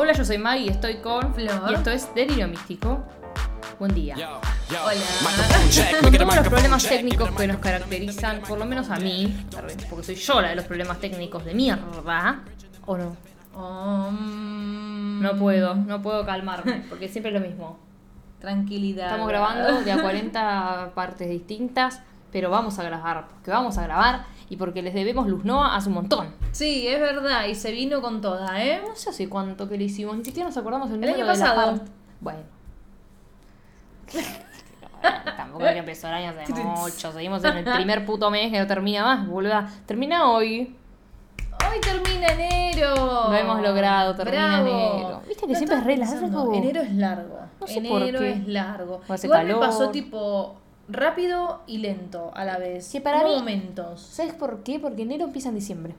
Hola, yo soy Maggie y estoy con Flor. Y esto es Delirio Místico. Buen día. Hola. Con todos los problemas técnicos que nos caracterizan, por lo menos a mí, porque soy yo la de los problemas técnicos de mierda, ¿o no? Um, No puedo, no puedo calmarme, porque siempre es lo mismo. Tranquilidad. Estamos grabando de a 40 partes distintas, pero vamos a grabar, porque vamos a grabar y porque les debemos Luz Noa hace un montón. Sí, es verdad. Y se vino con toda, ¿eh? No sé hace cuánto que le hicimos, ni siquiera nos acordamos el El número año de la pasado. Bueno. Tampoco es que empezó el año hace mucho. Seguimos en el primer puto mes que no termina más, boluda. Termina hoy. Hoy termina enero. Lo hemos logrado, termina Bravo. enero. Viste que No siempre es re largo. Enero es largo. No sé por enero qué. es largo. Igual calor. me pasó tipo rápido y lento a la vez. Sí, para Hubo mí- momentos. ¿Sabes por qué? Porque enero empieza en diciembre.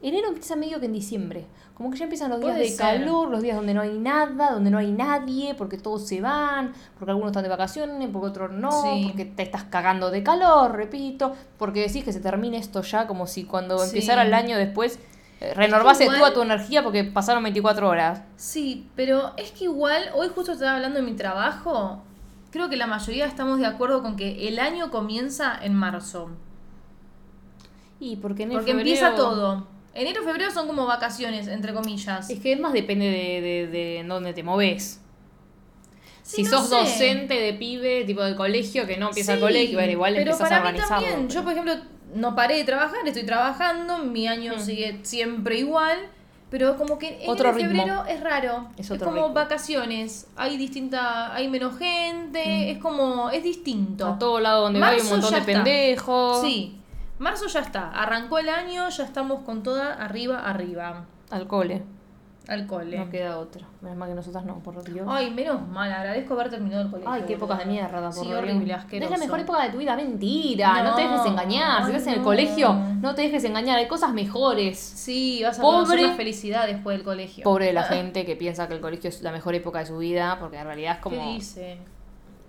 Enero empieza medio que en diciembre. Como que ya empiezan los días de ser. calor, los días donde no hay nada, donde no hay nadie, porque todos se van, porque algunos están de vacaciones, porque otros no, Sí. porque te estás cagando de calor, repito, porque decís que se termine esto ya, como si cuando Sí. empezara el año después eh, renovase igual- toda tu energía porque pasaron 24 horas. Sí, pero es que igual, hoy justo estaba hablando de mi trabajo, creo que la mayoría estamos de acuerdo con que el año comienza en marzo. Y porque enero, Porque febrero- empieza todo. Enero y febrero son como vacaciones, entre comillas. Es que más depende de, de, de en dónde te moves. Sí, si no sos sé. docente de pibe, tipo de colegio, que no empieza el colegio, igual pero empezás para a mí también. Yo, por ejemplo, no paré de trabajar, estoy trabajando, mi año Mm. sigue siempre igual, pero como que enero Otro febrero es raro. Es Es, otro como ritmo. vacaciones, hay distinta, hay menos gente, Mm. es como, es distinto. A todo lado donde va hay un Marzo montón de está. pendejos. Sí, marzo ya está, arrancó el año, ya estamos con toda arriba, arriba, Al cole. Al cole. No queda otra. Menos mal que nosotras no, por Dios. Ay, menos mal, agradezco haber terminado el colegio. Ay, qué épocas de mierda, por Sí, Dios. horrible, Es la mejor época de tu vida, mentira. No, te dejes engañar. Si ay, estás en el no. colegio, no te dejes engañar. Hay cosas mejores. Sí, vas a Pobre- conocer la felicidad después del colegio. Pobre de la gente que piensa que el colegio es la mejor época de su vida, porque en realidad es ¿Qué como. dice?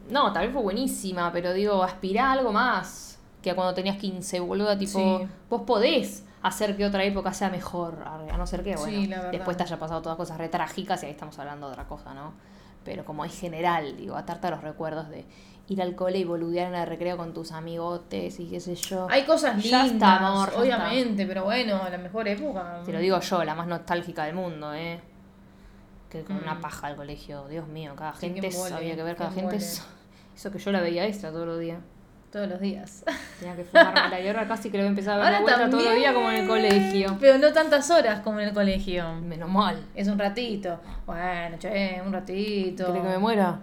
No, tal vez fue buenísima, pero digo, aspirá a algo más que a cuando tenías 15, boluda. Tipo, Sí. vos podés hacer que otra época sea mejor, a no ser que, bueno, Sí, después te haya pasado todas cosas re trágicas y ahí estamos hablando de otra cosa, ¿no? Pero como en general, digo, atarte a los recuerdos de ir al cole y boludear en el recreo con tus amigotes y qué sé yo. Hay cosas Ya lindas, está, amor, obviamente, pero bueno, la mejor época. Te lo digo yo, la más nostálgica del mundo, ¿eh? Que con Mm. una paja al colegio, Dios mío, cada Sí, gente había que ver cada gente. eso que yo la veía extra todos los días. Todos los días. Tenía que fumarme y ahora casi que lo voy a ver de vuelta todos los días como en el colegio. Pero no tantas horas como en el colegio. Menos mal. Es un ratito. Bueno, che, un ratito. ¿Querés que me muera?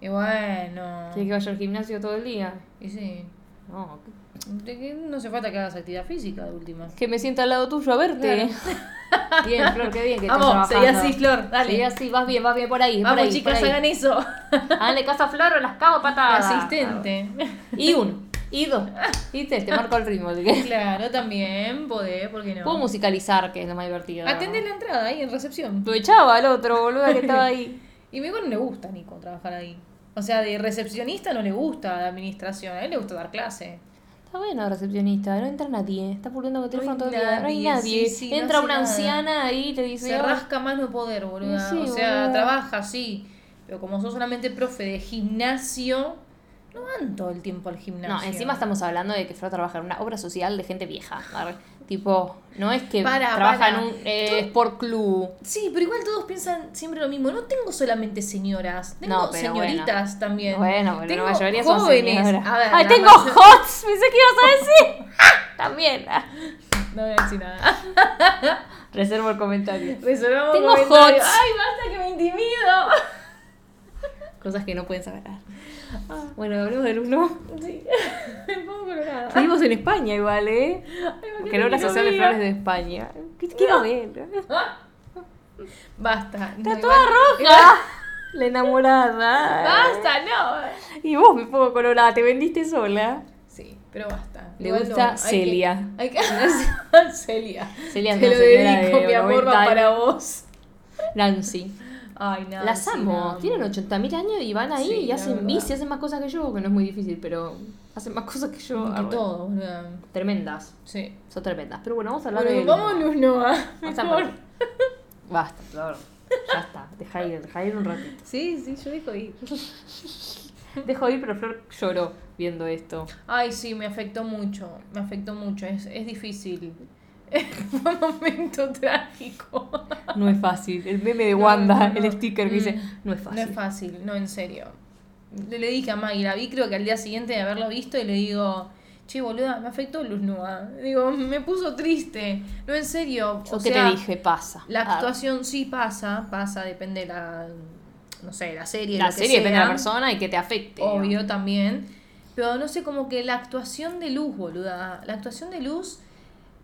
Y bueno. ¿Querés que vaya al gimnasio todo el día? Y sí. No, De que no hace falta que hagas actividad física de última. que me sienta al lado tuyo a verte. Bien, Flor, qué bien que estás Vamos, seguí así, Flor, dale. Seguí así, vas bien, vas bien por ahí. por Vamos, ahí, chicas, por ahí. hagan eso. Háganle caso a Flor o las cago patadas. Asistente. Y uno, y dos. Tres, te marco el ritmo. que- Claro, también podés, ¿por qué no? Puedo musicalizar, que es lo más divertido. Atendés la entrada ahí en recepción. Lo echaba al otro, boludo, que estaba ahí. Y me no le gusta a Nico trabajar ahí. O sea, de recepcionista no le gusta la administración, a él le gusta dar clase. Está bueno, recepcionista, no entra nadie. Está pulando con el teléfono todo el día. No hay nadie, sí, sí, entra una nada. anciana ahí y te dice. Se "Oh, rasca más no poder, boludo. Sí, o sea, boluda. trabaja, sí. Pero como sos solamente profe de gimnasio, no van todo el tiempo al gimnasio. No, encima estamos hablando de que Flor trabaja en una obra social de gente vieja. Tipo, no es que Para, trabaja para. en un eh, sport club. Sí, pero igual todos piensan siempre lo mismo. No tengo solamente señoras, tengo No, señoritas también. Bueno, pero tengo la mayoría son jóvenes. señoras. A ver, ¡Ay, tengo mayoría- hots! Pensé que ibas a decir. También. No voy a decir nada. Reservo el comentario. Resolvamos Tengo hots. ¡Ay, basta que me intimido! Cosas que no pueden saber. Bueno, hablemos del uno. Sí, me pongo colorada. Seguimos en España igual, ¿eh? Ay, Que no la quiero social de diga. flores de España. ¿Qué te quiero ver? Basta. Está no, toda igual- roja. La enamorada. Basta, no. Y vos me pongo colorada, te vendiste sola. Sí, pero basta. Le Igual gusta no, hay Celia. que- Hay que, Celia. Celia Te lo dedico, de mi amor, 90 va años. para vos. Nancy. Ay, no. Las sí, amo. no. Tienen 80.000 años y van ahí Sí, y hacen bici, hacen más cosas que yo, que no es muy difícil, pero hacen más cosas que yo. Que todo, boludo. Tremendas. Sí. Son tremendas. Pero bueno, vamos a hablar Bueno, de. vámonos, Noah. Vamos a Mejor. hablar- Basta, Flor. Ya está. Deja ir, deja ir un ratito. Sí, sí, yo dejo ir. Dejo ir, pero Flor lloró viendo esto. Ay, sí, me afectó mucho. Me afectó mucho. Es, es difícil. Fue un momento trágico. No es fácil. El meme de Wanda, no, no. el sticker que dice, Mm, no es fácil. No es fácil, no, en serio. Le, le dije a Maggie, la vi creo que al día siguiente de haberlo visto y le digo, che, boluda, me afectó Luz Nua. Digo, me puso triste. No, en serio. Yo o que sea, te dije, pasa. La Ah, actuación sí pasa, pasa, depende de la, no sé, la serie. la lo que serie depende de la persona y que te afecte. Obvio también. Pero no sé, como que la actuación de Luz, boluda. La actuación de Luz,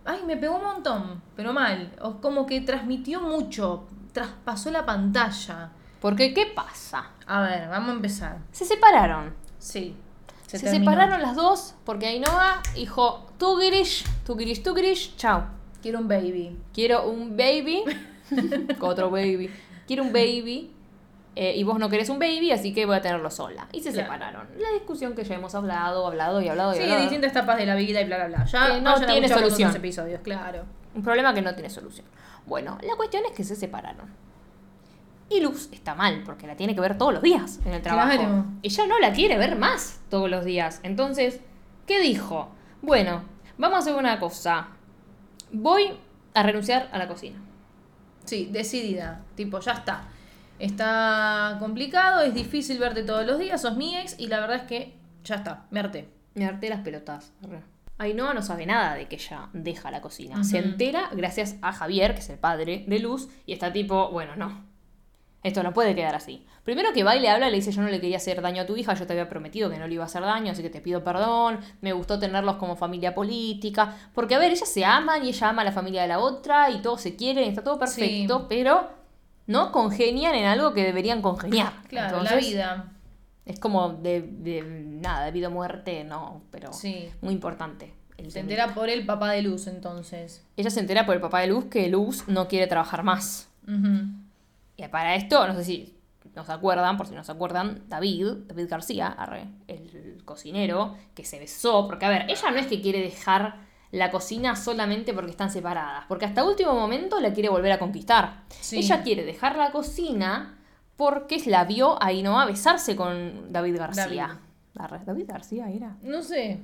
ay, me pegó un montón, pero mal. O como que transmitió mucho, traspasó la pantalla. Porque, ¿qué pasa? A ver, vamos a empezar. Se separaron. Sí. Se, separaron las dos porque Ainhoa dijo, tú girish, tú girish, tú girish, chao. Quiero un baby. Quiero un baby, otro baby, quiero un baby eh, y vos no querés un baby, así que voy a tenerlo sola. Y se Claro. separaron. La discusión que ya hemos hablado, hablado y hablado y Sí, hablado. distintas etapas de la vida y bla, bla, bla. Ya Que no tiene solución. episodios, claro. Un problema que no tiene solución. Bueno, la cuestión es que se separaron. Y Luz está mal, porque la tiene que ver todos los días en el trabajo. Claro. Ella no la quiere ver más todos los días. Entonces, ¿qué dijo? Bueno, vamos a hacer una cosa. Voy a renunciar a la cocina. Sí, decidida. Tipo, ya está. Está complicado, es difícil verte todos los días, sos mi ex y la verdad es que ya está, me harté. Me harté las pelotas. Ainhoa no sabe nada de que ella deja la cocina. Se entera gracias a Javier, que es el padre de Luz, y está tipo, bueno, no. Esto no puede quedar así. Primero que va y le habla, le dice, yo no le quería hacer daño a tu hija, yo te había prometido que no le iba a hacer daño, así que te pido perdón, me gustó tenerlos como familia política. Porque, a ver, ellas se aman y ella ama a la familia de la otra y todos se quieren, está todo perfecto, Sí. pero no congenian en algo que deberían congeniar. Claro, la Entonces, vida. Es como de, de nada, de vida o muerte, no, pero Sí. muy importante. el Se entera por el papá de Luz entonces. Ella se entera por el papá de Luz que Luz no quiere trabajar más. Y para esto, no sé si nos acuerdan, por si no se acuerdan, David, David García, arre, el cocinero, que se besó, porque a ver, ella no es que quiere dejar la cocina solamente porque están separadas, porque hasta último momento la quiere volver a conquistar. Sí. Ella quiere dejar la cocina porque la vio a besarse con David García. David García era. No sé.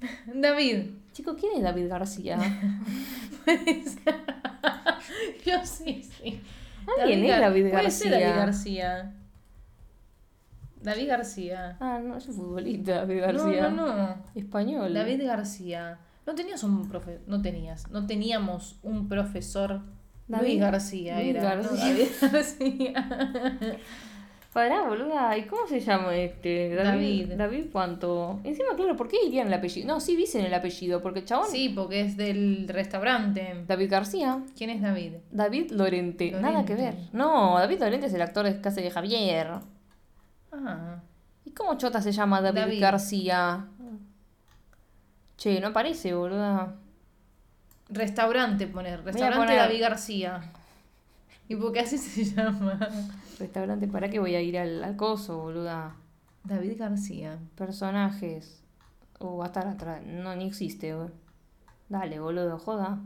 David. Chico, ¿quién es David García? Yo sí, sí. Alguien es David puede ser García. David García. David García. Ah, no, es futbolista, David No, García. no, no. Español. David García. No tenías un profe, no tenías, no teníamos un profesor. David- Luis García Luis era. García. David García. Pará, boluda. ¿Y cómo se llama este? David. David. David, ¿cuánto? Encima, claro, ¿por qué dirían el apellido? No, sí dicen el apellido, porque el chabón. Sí, porque es del restaurante. David García. ¿Quién es David? David Lorente. Lorente. Nada que ver. No, David Lorente es el actor que hace de Javier. Ah, ¿Y cómo chota se llama David, David. García? Che, no aparece, boluda. restaurante poner, restaurante poner- David García. ¿Y por qué así se llama? Restaurante, ¿para qué voy a ir al, al coso, boluda? David García. Personajes. Uh, va a estar atrás. No, ni existe, güey. Dale, boludo, joda.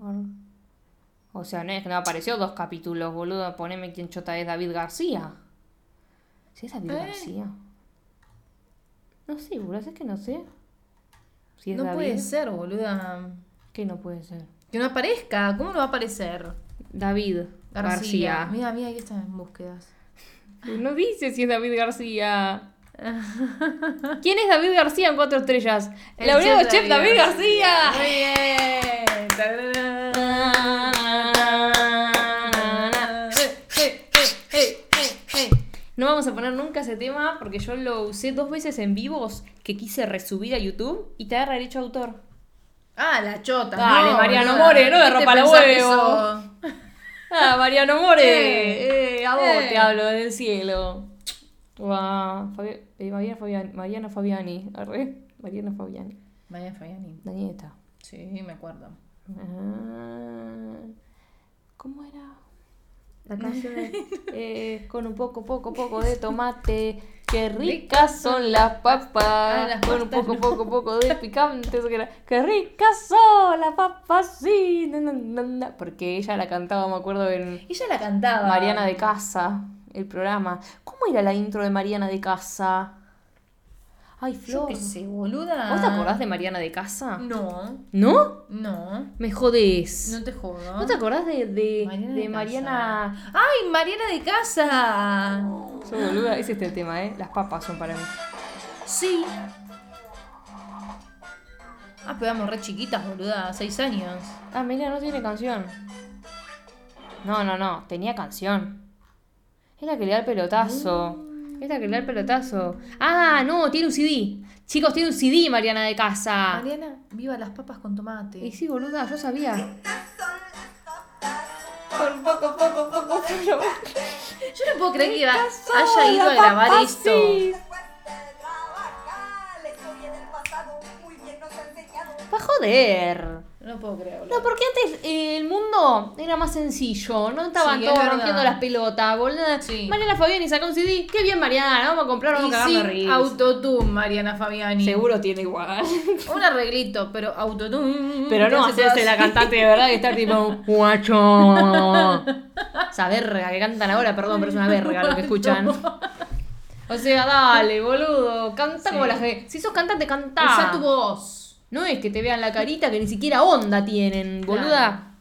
O sea, no es que no apareció dos capítulos, boludo. Poneme quién chota es David García. ¿Si es David ¿Eh? García? No sé, boludo, es que no sé. Si es No David. puede ser, boluda. ¿Qué no puede ser? Que no aparezca. ¿Cómo no va a aparecer? David García. García. Mira, mira, ahí está en búsquedas. No dice si es David García. ¿Quién es David García en cuatro estrellas? El laureado chef David García. Muy bien. No vamos a poner nunca ese tema porque yo lo usé dos veces en vivos que quise resubir a YouTube y te agarra derecho a autor. Ah, la chota. Dale, no, Mariano. More, no de ¿Qué te ropa la huevo? Ah, Mariano More. Eh, Eh, a vos eh. te hablo del cielo. Guau, Fabi- Mariana, Fabiani, Mariana Fabiani. Arre. Mariana Fabiani. Mariana Fabiani. La nieta. Sí, me acuerdo. Ah, ¿Cómo era? La canción de, eh, con un poco, poco, poco de tomate, Qué ricas son las papas. Ah, las con un poco, no. poco, poco de picante. Qué ricas son las papas, sí. na, na, na, na". Porque ella la cantaba, me acuerdo, en Ella la cantaba. Mariana de Casa, el programa. ¿Cómo era la intro de Mariana de Casa? Ay, Yo Flor. qué sé, boluda. ¿Vos te acordás de Mariana de Casa? No, ¿No? no. Me jodés. No te jodo. ¿No te acordás de, de Mariana de de Mariana? ¡Ay, Mariana de casa! Yo, boluda, ese es el tema, ¿eh? Las papas son para mí. Sí. Ah, pero éramos re chiquitas, boluda, seis años. Ah, mira, no tiene canción. No, no, no, tenía canción. Es la que le da el pelotazo. Es la que le da el pelotazo. Ah, no, tiene un CD. Chicos, tiene un CD, Mariana de Casa. Mariana, viva las papas con tomate. Y sí, boluda, yo sabía. Por poco, poco, poco, pero... Yo no puedo creer que iba- haya ido a grabar esto. Va a joder. No puedo creerlo. No, porque antes eh, el mundo era más sencillo, no estaban Sí, es todos verdad. rompiendo las pelotas, boludo. Sí. Mariana Fabiani sacó un CD, qué bien Mariana, vamos a comprar, vamos Y a cagarnos de risa. autotune, Mariana Fabiani. Seguro tiene igual. Un arreglito, pero autotune. Pero no hacerse la cantante de verdad y estar tipo, guacho. Esa verga que cantan ahora, perdón, pero es una verga lo que escuchan. O sea, dale, boludo, canta Sí. como la gente. Si sos cantante, cantá. Usa tu voz. No es que te vean la carita que ni siquiera onda tienen, boluda.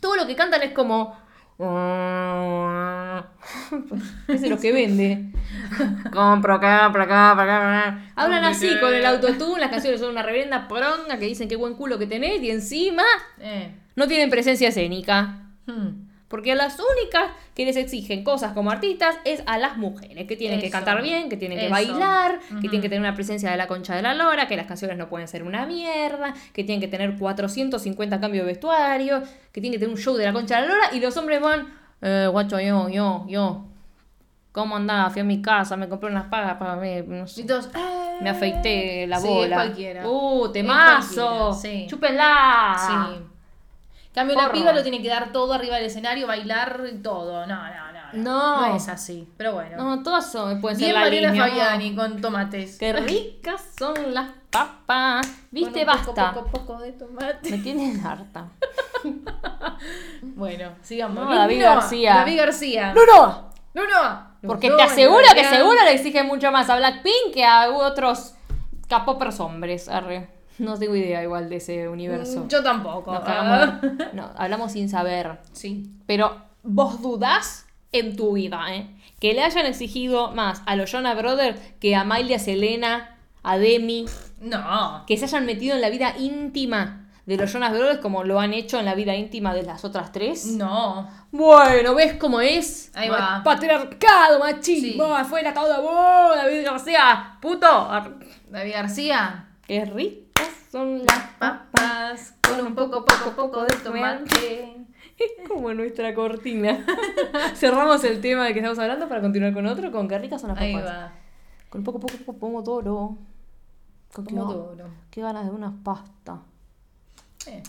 Todo lo que cantan es como. Ese es lo que vende. Compro acá, por acá, por acá. Hablan así con el autotune, las canciones son una reverenda poronga que dicen qué buen culo que tenés y encima Eh. no tienen presencia escénica. Hmm. Porque a las únicas que les exigen cosas como artistas es a las mujeres, que tienen que cantar bien, que tienen que Eso. bailar, que tienen que tener una presencia de la concha de la lora, que las canciones no pueden ser una mierda, que tienen que tener 450 cambios de vestuario, que tienen que tener un show de la concha de la lora, y los hombres van, eh, guacho, yo, yo, yo. ¿Cómo andás? Fui a mi casa, me compré unas pagas para mí, no sé. Todos, eh. Me afeité la Sí, bola. es cualquiera. Uh, temazo. sí. Chúpenla. Sí. Cambio, la Porro. piba lo tiene que dar todo arriba del escenario, bailar y todo. No, no, no. No. No es así. Pero bueno. No, todas son, pueden ser Bien la Mariana línea, Fabiani con tomates. Qué ricas son las papas. Viste, Con un poco, basta. Poco, poco de tomate. Me tienen harta. Bueno, sigamos. No, David García. David García. No, no. No, no. Porque No, te no, aseguro no, que no. seguro le exigen mucho más a Blackpink que a otros capopers hombres. Arre. No tengo idea igual de ese universo. Mm, Yo tampoco. Nos ah. cagamos- no, hablamos sin saber. Sí. Pero vos dudás en tu vida, ¿eh? Que le hayan exigido más a los Jonah Brothers que a Miley, a Selena, a Demi. No. que se hayan metido en la vida íntima de los Jonas Brothers como lo han hecho en la vida íntima de las otras tres. No. Bueno, ¿ves cómo es? Ahí va. Patriarcado, machismo, Sí. afuera todo vos, David García, puto. David García. Qué ricas son las Papas con un poco, poco, poco de tomate. Es como nuestra cortina. Cerramos el tema de que estamos hablando para continuar con otro, con qué ricas son las Ahí papas. va. Con poco, poco, poco pomodoro. Con Pomodoro. qué ganas de unas pastas. Eh,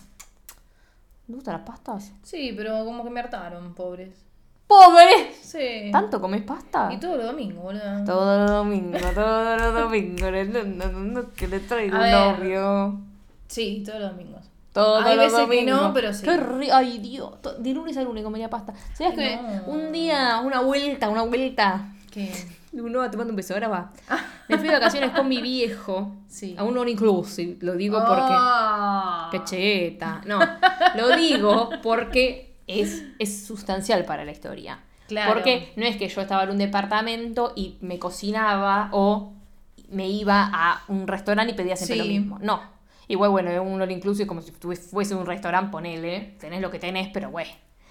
¿Te gustan las pastas? Sí, pero como que me hartaron, pobres. ¡Pobre! Sí. ¿Tanto comes pasta? Y todos los domingos, boludo. Todos los domingos, todos los domingos, le- le- le- le- que le traigo A un ver. novio. Sí, todos los domingos. Todos Hay los veces que no, pero sí. Qué ri- Ay, Dios. To- De lunes a lunes comería pasta. ¿Sabías que No. un día, una vuelta, una vuelta? ¿Qué? No, te mando un beso, ahora va. Me fui de vacaciones con mi viejo. Sí. A un all inclusive. Lo digo porque. Ah. Qué cheta. No, lo digo porque es, es sustancial para la historia. Claro. Porque no es que yo estaba en un departamento y me cocinaba o me iba a un restaurante y pedía siempre lo mismo. No. Igual, bueno, un all inclusive como si fuese un restaurante, ponele. Tenés lo que tenés, pero güey.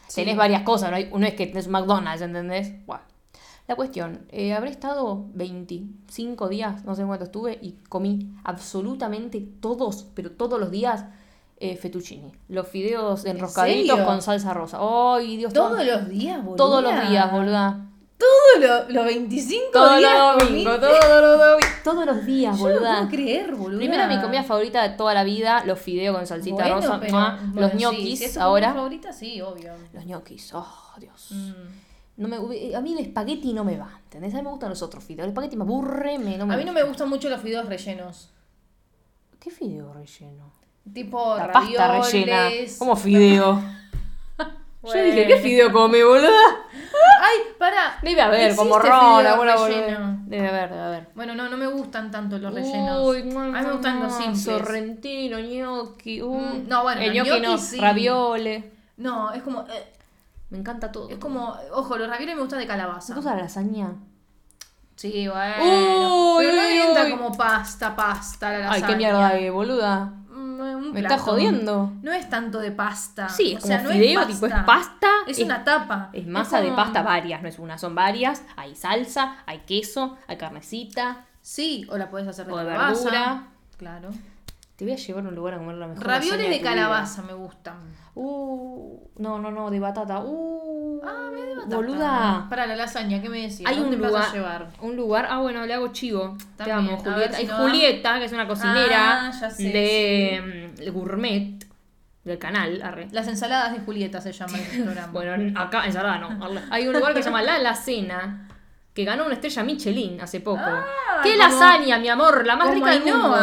Sí. Tenés varias cosas, no, hay, no es que tenés un McDonald's, ¿entendés? Buah. La cuestión, eh, habré estado 25 días, no sé cuánto estuve, y comí absolutamente todos, pero todos los días, eh, fettuccini. Los fideos enroscaditos con salsa rosa. ¡Ay, Dios Todos todo- los días, boludo. Todos los días, boluda. Todos los, los 25 Todos días. los domingos, todos los domingos. Todos los días, Yo no puedo creer, boludo. Primero mi comida favorita de toda la vida, los fideos con salsita Bueno, rosa. pero- mua. bueno, los sí, ñoquis si es tu ahora. favorita, sí, obvio. Los ñoquis, oh Dios. Mm. No me, a mí el espagueti no me va, ¿entendés? A mí me gustan los otros fideos. El espagueti me aburre, me, no me A mí no me gustan mucho los fideos rellenos. ¿Qué fideo relleno? Tipo La pasta rellena. ¿Cómo fideo? Yo dije. ¿qué fideo come, boluda? Ay, para. Debe haber, como ron, alguna relleno. Debe haber, debe haber. Bueno, no, no me gustan tanto los rellenos. Uy, a mí me gustan los simples. Sorrentino, gnocchi. uh. Mm, no, bueno, el gnocchi no, sí. raviole. No, es como. eh, Me encanta todo. es como. Ojo, los ravioles me gustan de ¿Se calabaza. gusta la lasaña? Sí, bueno. Uy, pero no uy. como pasta, pasta, la Ay, lasaña. qué mierda, boluda. Un Me estás plato. jodiendo. No es tanto de pasta. Sí, o sea, como no fideo, es tipo es pasta. Es una tapa. Es masa de pasta varias, no es una, son varias. Hay salsa, hay queso, hay carnecita, Sí, o la puedes hacer de O de verdura. Claro. Te voy a llevar a un lugar a comer la mejor Ravioles de calabaza me gustan. Uh, no, no, no, de batata. Uh, Ah, me de batata. Boluda. Para la lasaña, ¿qué me decías? Hay ¿Dónde un me vas lugar, a llevar? un lugar, ah bueno, le hago chivo. Te También, amo, a ver Julieta. si Hay no da. Julieta, que es una cocinera Ah, ya sé, de mm, gourmet del canal, arre. Las ensaladas de Julieta se llama el programa. Bueno, acá, ensalada no. Hay un lugar que se llama La Alacena, que ganó una estrella Michelin hace poco. ¡Qué como- lasaña, mi amor! La más rica del mundo.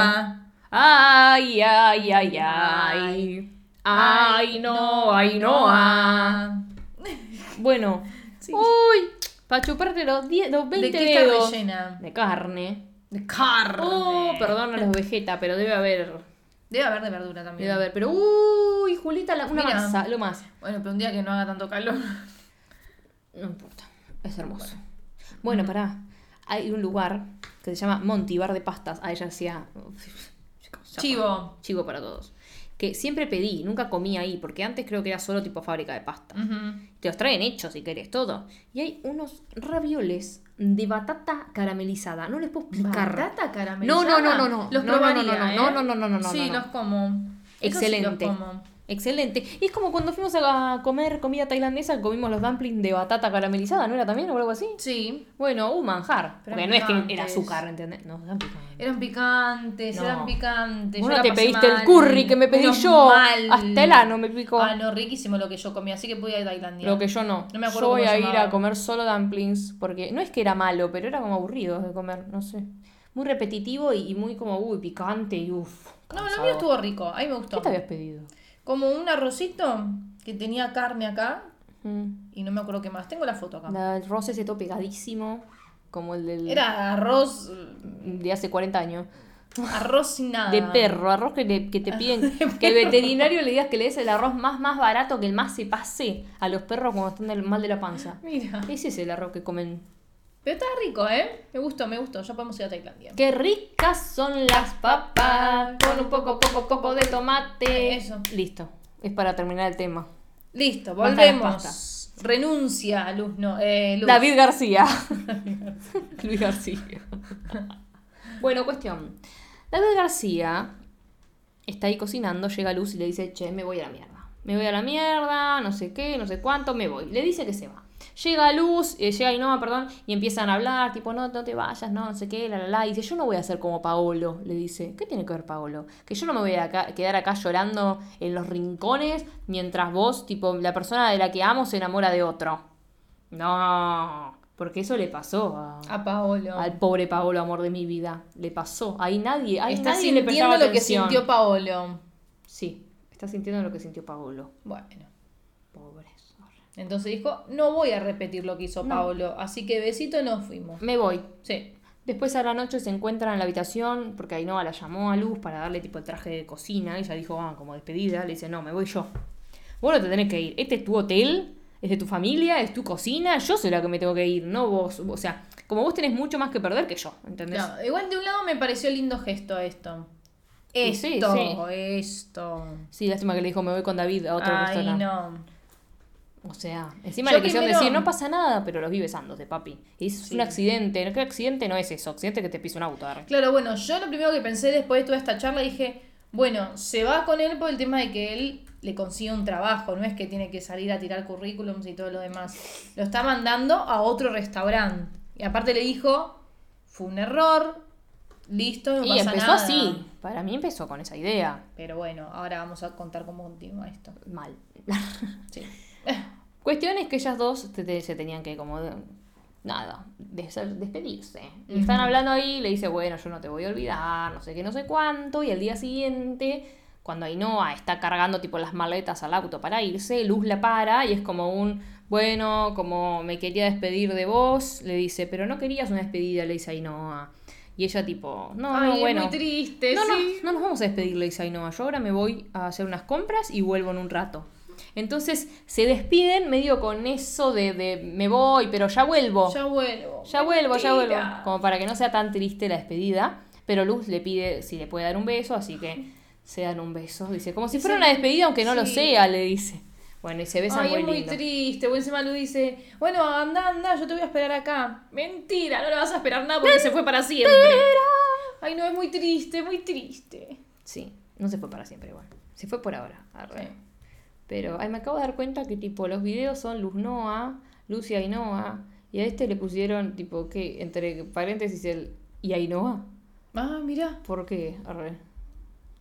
Ay, ay, ay, ay. Ay, no, ay, no. ah. Bueno. Sí. Uy, para chuparte los, 10, los 20 ¿De qué está dedos rellena? de carne. De carne. Oh, perdón a los vegeta, pero debe haber. Debe haber de verdura también. Debe haber. Pero, uy, Julita, la- una Mira. masa, lo más. Bueno, pero un día que no haga tanto calor. No importa, es hermoso. Bueno, pará. Hay un lugar que se llama Monty, bar de pastas. A ella hacía. Chivo. Chivo para todos. Que siempre pedí, nunca comí ahí, porque antes creo que era solo tipo fábrica de pasta. Te los traen hechos si querés, todo. Y hay unos ravioles de batata caramelizada. No les puedo explicar. ¿Batata caramelizada? No, no, no, no, no. Los No, no, no, no, ¿eh? no, no, no, no, no, Sí, no. los como. Sí los Excelente. como. Excelente. Y es como cuando fuimos a comer comida tailandesa comimos los dumplings de batata caramelizada, ¿no era también o algo así? Sí. Bueno, un manjar. Pero porque no es que era azúcar, ¿entendés? No, eran picantes. Eran picantes, No. eran picantes. Vos yo no la te pediste el curry que me pedí yo. mal. Hasta el ano me picó. Ah, no, riquísimo lo que yo comí, así que pude ir a Tailandia. Lo que yo no. No me acuerdo yo voy a ir a comer solo dumplings porque no es que era malo, pero era como aburrido de comer, no sé. Muy repetitivo y, y muy como, uy, picante y uff. No, lo mío estuvo rico, a mí me gustó. ¿Qué te habías pedido? Como un arrocito que tenía carne acá Mm. y no me acuerdo qué más. Tengo la foto acá. La- El arroz ese todo pegadísimo, como el del, Era arroz, de hace 40 años. arroz sin nada. De perro, arroz que, le- que te piden que el veterinario le digas que le des el arroz más más barato, que el más se pase a los perros cuando están del mal de la panza. Mira. Ese es el arroz que comen. Pero está rico, ¿eh? Me gustó, me gustó. Ya podemos ir a Tailandia. Qué ricas son las papas con un poco, poco, poco de tomate. Eso. Listo. Es para terminar el tema. Listo, volvemos. Renuncia, Luz, no. Eh, Luz. David García. Luis García. bueno, cuestión. David García está ahí cocinando, llega Luz y le dice, che, me voy a la mierda. Me voy a la mierda, no sé qué, no sé cuánto, me voy. Le dice que se va. Llega Luz, eh, llega Ainhoa, perdón, y empiezan a hablar, tipo, no, no te vayas, no, no sé qué, la, la, la. Y dice, yo no voy a ser como Paolo, le dice. ¿Qué tiene que ver Paolo? Que yo no me voy a acá- quedar acá llorando en los rincones mientras vos, tipo, la persona de la que amo se enamora de otro. No, porque eso le pasó a- A Paolo. al pobre Paolo, amor de mi vida. Le pasó. Ahí nadie, ahí Está nadie le sintiendo prestaba lo que sintió Paolo. Sí, está sintiendo lo que sintió Paolo. Bueno. Entonces dijo, no voy a repetir lo que hizo Paolo. Así que besito nos fuimos. Me voy. Sí. Después a la noche se encuentran en la habitación porque Ainhoa la llamó a Luz para darle tipo el traje de cocina. Ella dijo, ah, como despedida. Le dice, no, me voy yo. Vos no te tenés que ir. Este es tu hotel, es de tu familia, es tu cocina. Yo soy la que me tengo que ir, no vos. O sea, como vos tenés mucho más que perder que yo, ¿entendés? No, igual de un lado me pareció lindo gesto esto. Y Esto, sí, esto. Sí, lástima que le dijo, me voy con David a otro Ay, restaurante. no. O sea, encima Yo le quisieron primero- decir, no pasa nada, pero los vi besándote, papi. Y es Sí. un accidente. ¿No? ¿Qué accidente no es eso? Accidente que te pisa un auto. Claro, bueno, yo lo primero que pensé después de toda esta charla dije, bueno, se va con él por el tema de que él le consigue un trabajo, no es que tiene que salir a tirar currículums y todo lo demás. Lo está mandando a otro restaurante. Y aparte le dijo, fue un error, listo, no Y pasa empezó nada. así. Para mí empezó con esa idea. Pero bueno, ahora vamos a contar cómo continúa esto. Mal. Sí. Cuestión es que ellas dos te- te- se tenían que como... Nada, des- despedirse. Y están hablando ahí, le dice, bueno, yo no te voy a olvidar, no sé qué, no sé cuánto. Y al día siguiente, cuando Ainhoa está cargando tipo las maletas al auto para irse, Luz la para y es como un, bueno, como me quería despedir de vos, le dice, pero no querías una despedida, le dice Ainhoa. Y ella tipo, no, Ay, no, es bueno. muy triste, No, sí. no, no nos vamos a despedir, le dice Ainhoa. Yo ahora me voy a hacer unas compras y vuelvo en un rato. Entonces se despiden medio con eso de, de me voy, pero ya vuelvo. Ya vuelvo. Ya vuelvo, ya vuelvo. Como para que no sea tan triste la despedida. Pero Luz le pide si le puede dar un beso, así que se dan un beso. Dice, como si fuera Sí, una despedida, aunque no lo sea, le dice. Bueno, y se besan Ay, muy es muy lindo. triste. O encima Lu dice, bueno, anda, anda, yo te voy a esperar acá. Mentira, no le vas a esperar nada porque se fue para siempre. Ay, no, es muy triste, muy triste. Sí, no se fue para siempre igual. Se fue por ahora. arre. Sí. Pero ay, me acabo de dar cuenta que tipo los videos son Luz Noa, Lucia y Noa. Y a este le pusieron tipo que entre paréntesis el y Ainhoa. Ah, mira. ¿Por qué? Arre.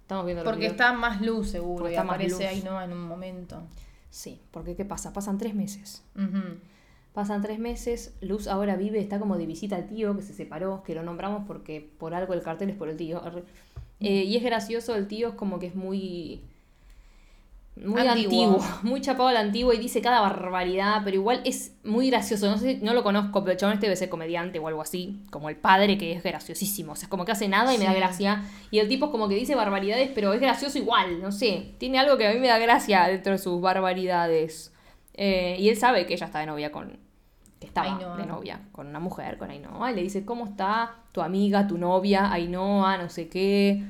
Estamos viendo Porque videos. está más luz seguro Porque y está más aparece luz. no en un momento. Sí, porque ¿qué pasa? Pasan tres meses. Pasan tres meses, Luz ahora vive, está como de visita al tío que se separó, que lo nombramos porque por algo el cartel es por el tío. Eh, y es gracioso, el tío es como que es muy... Muy Antiguo. antiguo. muy chapado a la antigua y dice cada barbaridad, pero igual es muy gracioso. No sé, no lo conozco, pero el chabón este debe ser comediante o algo así, como el padre que es graciosísimo. O sea, es como que hace nada y me da gracia. Y el tipo es como que dice barbaridades, pero es gracioso igual, no sé. Tiene algo que a mí me da gracia dentro de sus barbaridades. Eh, y él sabe que ella está de novia con. que estaba Ainhoa. de novia con una mujer, con Ainhoa. Y le dice, ¿cómo está tu amiga, tu novia, Ainhoa, no sé qué?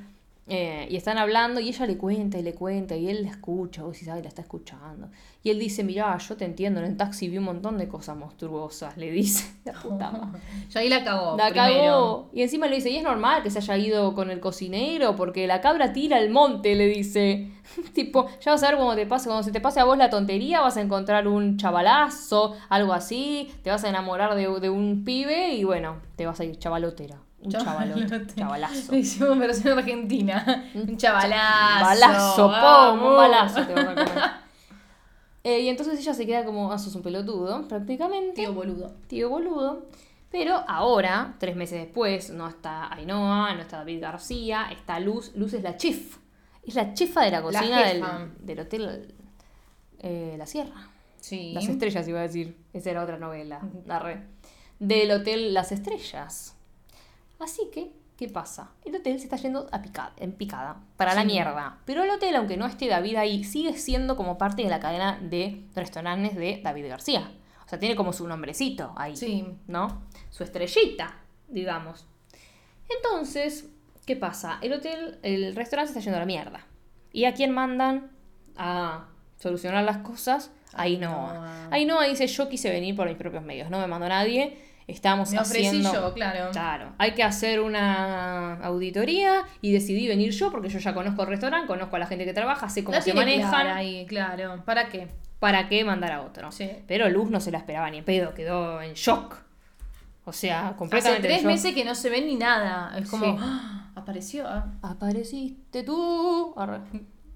Eh, y están hablando y ella le cuenta y le cuenta y él la escucha, vos si sabes, la está escuchando. Y él dice, mirá, yo te entiendo, en el taxi vi un montón de cosas monstruosas, le dice. La puta madre. Ya ahí la cagó. La cagó. Y encima le dice, y es normal que se haya ido con el cocinero porque la cabra tira al monte, le dice. tipo, ya vas a ver cómo te pasa, cuando se te pase a vos la tontería, vas a encontrar un chavalazo, algo así, te vas a enamorar de, de un pibe y bueno, te vas a ir chavalotera. Un chavalote, chavalazo. Hicimos versión argentina. Un chavalazo. Balazo, vamos. un balazo te vas a comer. Eh, y entonces ella se queda como, ah, sos un pelotudo, prácticamente. Tío boludo. tío boludo. Pero ahora, tres meses después, no está Ainhoa, no está David García, está Luz. Luz es la chef. Es la chefa de la cocina del, del hotel eh, La Sierra. Sí. Las Estrellas iba a decir. Esa era otra novela. La red. Del hotel Las Estrellas. Así que, ¿qué pasa? El hotel se está yendo a pica- en picada. Para la mierda. Pero el hotel, aunque no esté David ahí, sigue siendo como parte de la cadena de restaurantes de David García. O sea, tiene como su nombrecito ahí. Sí. ¿no? Su estrellita, digamos. Entonces, ¿qué pasa? El hotel, el restaurante se está yendo a la mierda. ¿Y a quién mandan a solucionar las cosas? A Ainhoa. Ainhoa. Ainhoa dice, yo quise venir por mis propios medios, no me mandó nadie. Estamos Me ofrecí haciendo... yo, claro. Claro, hay que hacer una auditoría y decidí venir yo porque yo ya conozco el restaurante, conozco a la gente que trabaja, sé cómo La se manejan. clara ahí, claro. ¿Para qué? ¿Para qué mandar a otro? Sí. Pero Luz no se la esperaba ni en pedo, quedó en shock. O sea, Hace completamente en tres meses que no se ve ni nada. Es como, Sí. ¡ah! apareció. ah. Apareciste tú. Arre.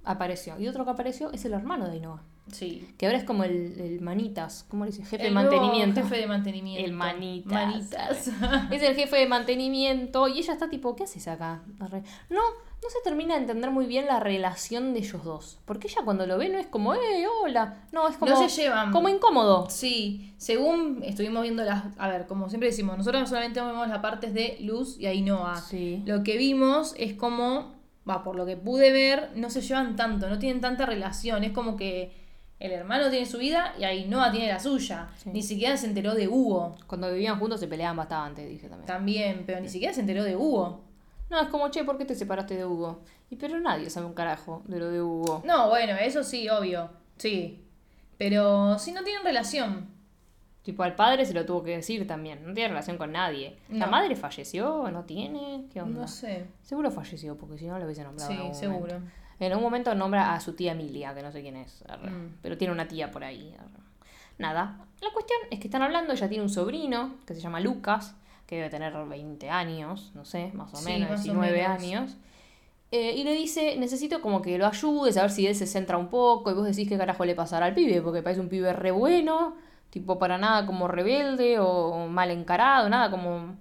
Apareció. Y otro que apareció es el hermano de Ainhoa. Sí. Que ahora es como el, el manitas. ¿Cómo le dice? Jefe de El nuevo mantenimiento. Jefe de mantenimiento. El manitas. Manitas. Es el jefe de mantenimiento. Y ella está tipo, ¿qué haces acá? No, no se termina de entender muy bien la relación de ellos dos. Porque ella cuando lo ve no es como, eh, hola. No, es como. No se llevan. Como incómodo. Sí, según estuvimos viendo las... A ver, como siempre decimos, nosotros solamente vemos las partes de Luz y Ainhoa. Sí. Lo que vimos es como, va, por lo que pude ver, no se llevan tanto, no tienen tanta relación. Es como que el hermano tiene su vida y Ainhoa tiene la suya. Sí. Ni siquiera se enteró de Hugo Cuando vivían juntos se peleaban bastante, dije también. también, pero ni siquiera se enteró de Hugo. No, es como, che, ¿por qué te separaste de Hugo? Y pero nadie sabe un carajo de lo de Hugo. No, bueno, eso sí, obvio. Sí. Pero sí no tienen relación. Tipo, al padre se lo tuvo que decir también. No tiene relación con nadie. ¿La madre falleció? ¿No tiene? ¿Qué onda? No sé. Seguro falleció, porque si no lo hubiese nombrado. Sí, seguro. momento. En un momento nombra a su tía Emilia, que no sé quién es. Mm. Pero tiene una tía por ahí. Nada. La cuestión es que están hablando, ella tiene un sobrino que se llama Lucas, que debe tener 20 años, no sé, más o Sí, menos, más o 19 menos. años. Eh, y le dice, necesito como que lo ayudes, a ver si él se centra un poco. Y vos decís qué carajo le pasará al pibe, porque parece un pibe re bueno, tipo para nada como rebelde o mal encarado, nada como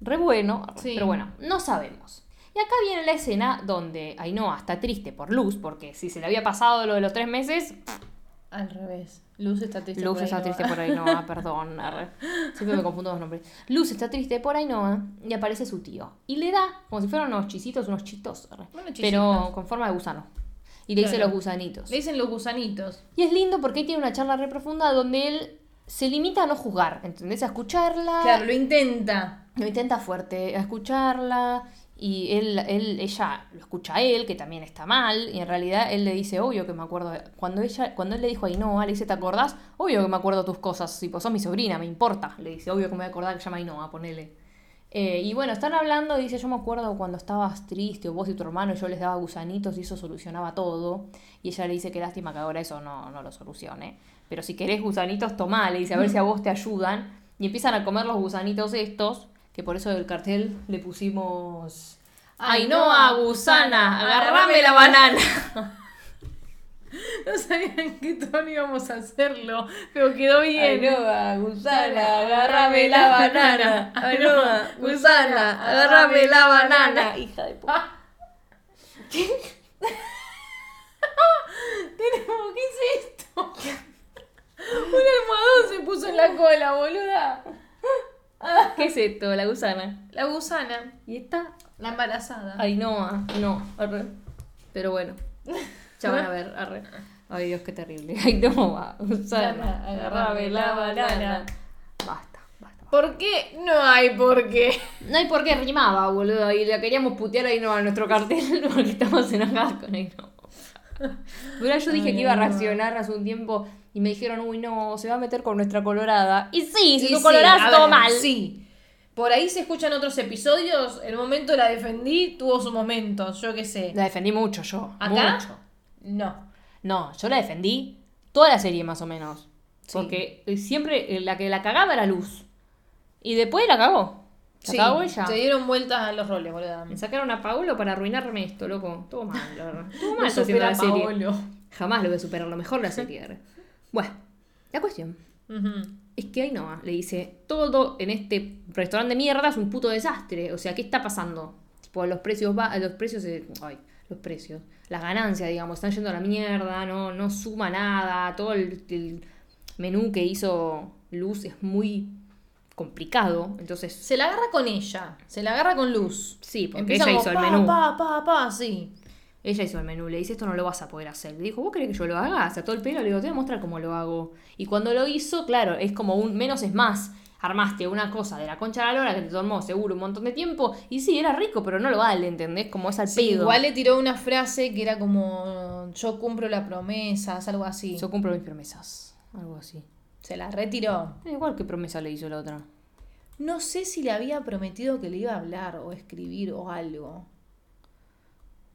re bueno. Sí. Pero bueno, no sabemos. Y acá viene la escena donde Ainhoa está triste por Luz, porque si se le había pasado lo de los tres meses, Al revés. Luz está triste. Luz por está triste por Ainhoa, perdón. arre. Siempre me confundo los nombres. Luz está triste por Ainhoa y aparece su tío. Y le da, como si fueran unos chisitos, unos chitos. Pero con forma de gusano. Y le dice Claro. los gusanitos. Le dicen los gusanitos. Y es lindo porque ahí tiene una charla re profunda donde él se limita a no juzgar, ¿entendés? A escucharla. Claro, lo intenta. Lo intenta fuerte, a escucharla. Y él, él, ella lo escucha a él, que también está mal. Y en realidad él le dice, obvio que me acuerdo. de-". Cuando ella, cuando él le dijo a Ainhoa, le dice, ¿te acordás? Obvio que me acuerdo tus cosas. Tipo, sos mi sobrina, me importa. Le dice, obvio que me voy a acordar que se llama Ainhoa, ponele. Eh, y bueno, están hablando y dice, yo me acuerdo cuando estabas triste, o vos y tu hermano, yo les daba gusanitos y eso solucionaba todo. Y ella le dice, qué lástima que ahora eso no, no lo solucione. Pero si querés gusanitos, tomá, le dice, a ver si a vos te ayudan. Y empiezan a comer los gusanitos estos, que por eso del cartel le pusimos... Ainhoa, gusana, agarrame la banana. No sabían en qué tono íbamos a hacerlo, pero quedó bien. Ainhoa, gusana, agárrame la banana. Ainhoa, gusana, agárrame la banana. Hija de puta. Tenemos, ¿qué es esto? Un almohadón se puso en la cola, boluda. ¿Qué es esto? La gusana. La gusana, ¿Y esta? la embarazada. Ainhoa, no, arre. Pero bueno, ya van a ver, arre. Ay Dios, qué terrible. Ainhoa, gusana, agárrame la banana. Basta, basta. ¿Por qué? No hay por qué. No hay por qué rimaba, boludo. Y la queríamos putear a Ainhoa en nuestro cartel porque estamos enojadas con Ainhoa. Pero yo dije Ay, que iba a reaccionar hace un tiempo y me dijeron, uy, no, se va a meter con nuestra colorada. Y sí, si Y tu sí, todo mal. Sí. Por ahí se escuchan otros episodios. El momento la defendí tuvo su momento, yo qué sé. La defendí mucho yo. ¿Acá? Mucho. No. No, yo la defendí toda la serie más o menos. Sí. Porque eh, siempre eh, la que la cagaba era Luz. Y después la cagó. La Sí, cagó ella. se dieron vueltas a los roles, boluda. Me sacaron a Paulo para arruinarme esto, loco. Todo mal, la verdad. Todo mal No la serie. Paolo. Jamás lo voy a superar, lo mejor la serie. Bueno, la cuestión Ujú. es que Ainhoa le dice, todo en este restaurante de mierda es un puto desastre. O sea, ¿qué está pasando? Tipo, los precios va, los precios, eh, ay, los precios, las ganancias, digamos, están yendo a la mierda, no, no suma nada, todo el, el menú que hizo Luz es muy complicado. Entonces, Se la agarra con ella. Se la agarra con luz. sí, porque Empieza ella como hizo el menú. Pa, pa, pa, sí. Ella hizo el menú, le dice esto no lo vas a poder hacer. Le dijo, ¿vos querés que yo lo haga? Se ató el pelo, le digo, te voy a mostrar cómo lo hago. Y cuando lo hizo, claro, es como un menos es más. Armaste una cosa de la concha de la lora que te tomó seguro un montón de tiempo. Y sí, era rico, pero no lo vale, ¿entendés? Como es al Sí, pedo. igual le tiró una frase que era como yo cumplo las promesas, algo así. Yo cumplo mis promesas. Algo así. Se la retiró. Eh, Igual que promesa le hizo la otra. No sé si le había prometido que le iba a hablar o escribir o algo.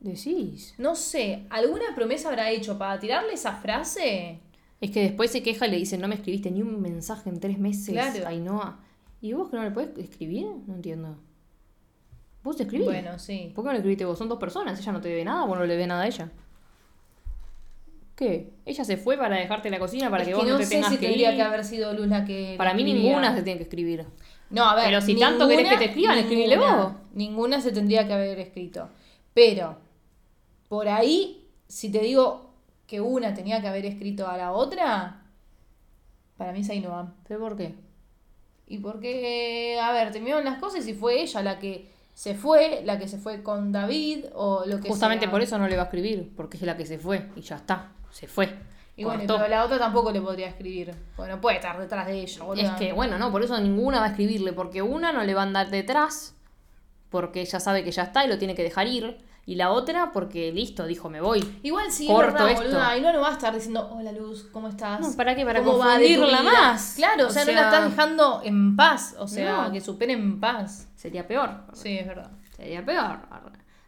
Decís. No sé, ¿alguna promesa habrá hecho para tirarle esa frase? Es que después se queja y le dice, no me escribiste ni un mensaje en tres meses. Claro. Ainhoa. ¿Y vos que no le podés escribir? No entiendo. ¿Vos te escribís? Bueno, sí. ¿Por qué no le escribiste vos? Son dos personas, ella no te debe nada, vos no le debes nada a ella. ¿Qué? Ella se fue para dejarte la cocina para Es que que vos no, no te sé tengas si que tendría ir. que haber sido Luz la que. Para mí escribía. ninguna se tiene que escribir. No, a ver. Pero si tanto querés que te escriban, escribile vos. Ninguna se tendría que haber escrito. Pero, por ahí, si te digo que una tenía que haber escrito a la otra, para mí es Ainhoa. ¿Pero por qué? Y porque, a ver, terminaron las cosas y fue ella la que se fue, la que se fue con David o lo que Justamente sea. por eso no le va a escribir, porque es la que se fue y ya está, se fue. Y bueno, pero la otra tampoco le podría escribir. Bueno, puede estar detrás de ella. Es que, bueno, no, por eso ninguna va a escribirle, porque una no le va a andar detrás, porque ella sabe que ya está y lo tiene que dejar ir, y la otra porque listo, dijo me voy. Igual sí, Corto verdad, esto. boluda. Y no, no va a estar diciendo, hola Luz, ¿cómo estás? No, ¿para qué? Para ¿Cómo va de tu confundirla vida?". más. Claro, o, O sea, no la estás dejando en paz. O sea, No. que superen en paz. Sería peor. Sí, es verdad. Sería peor.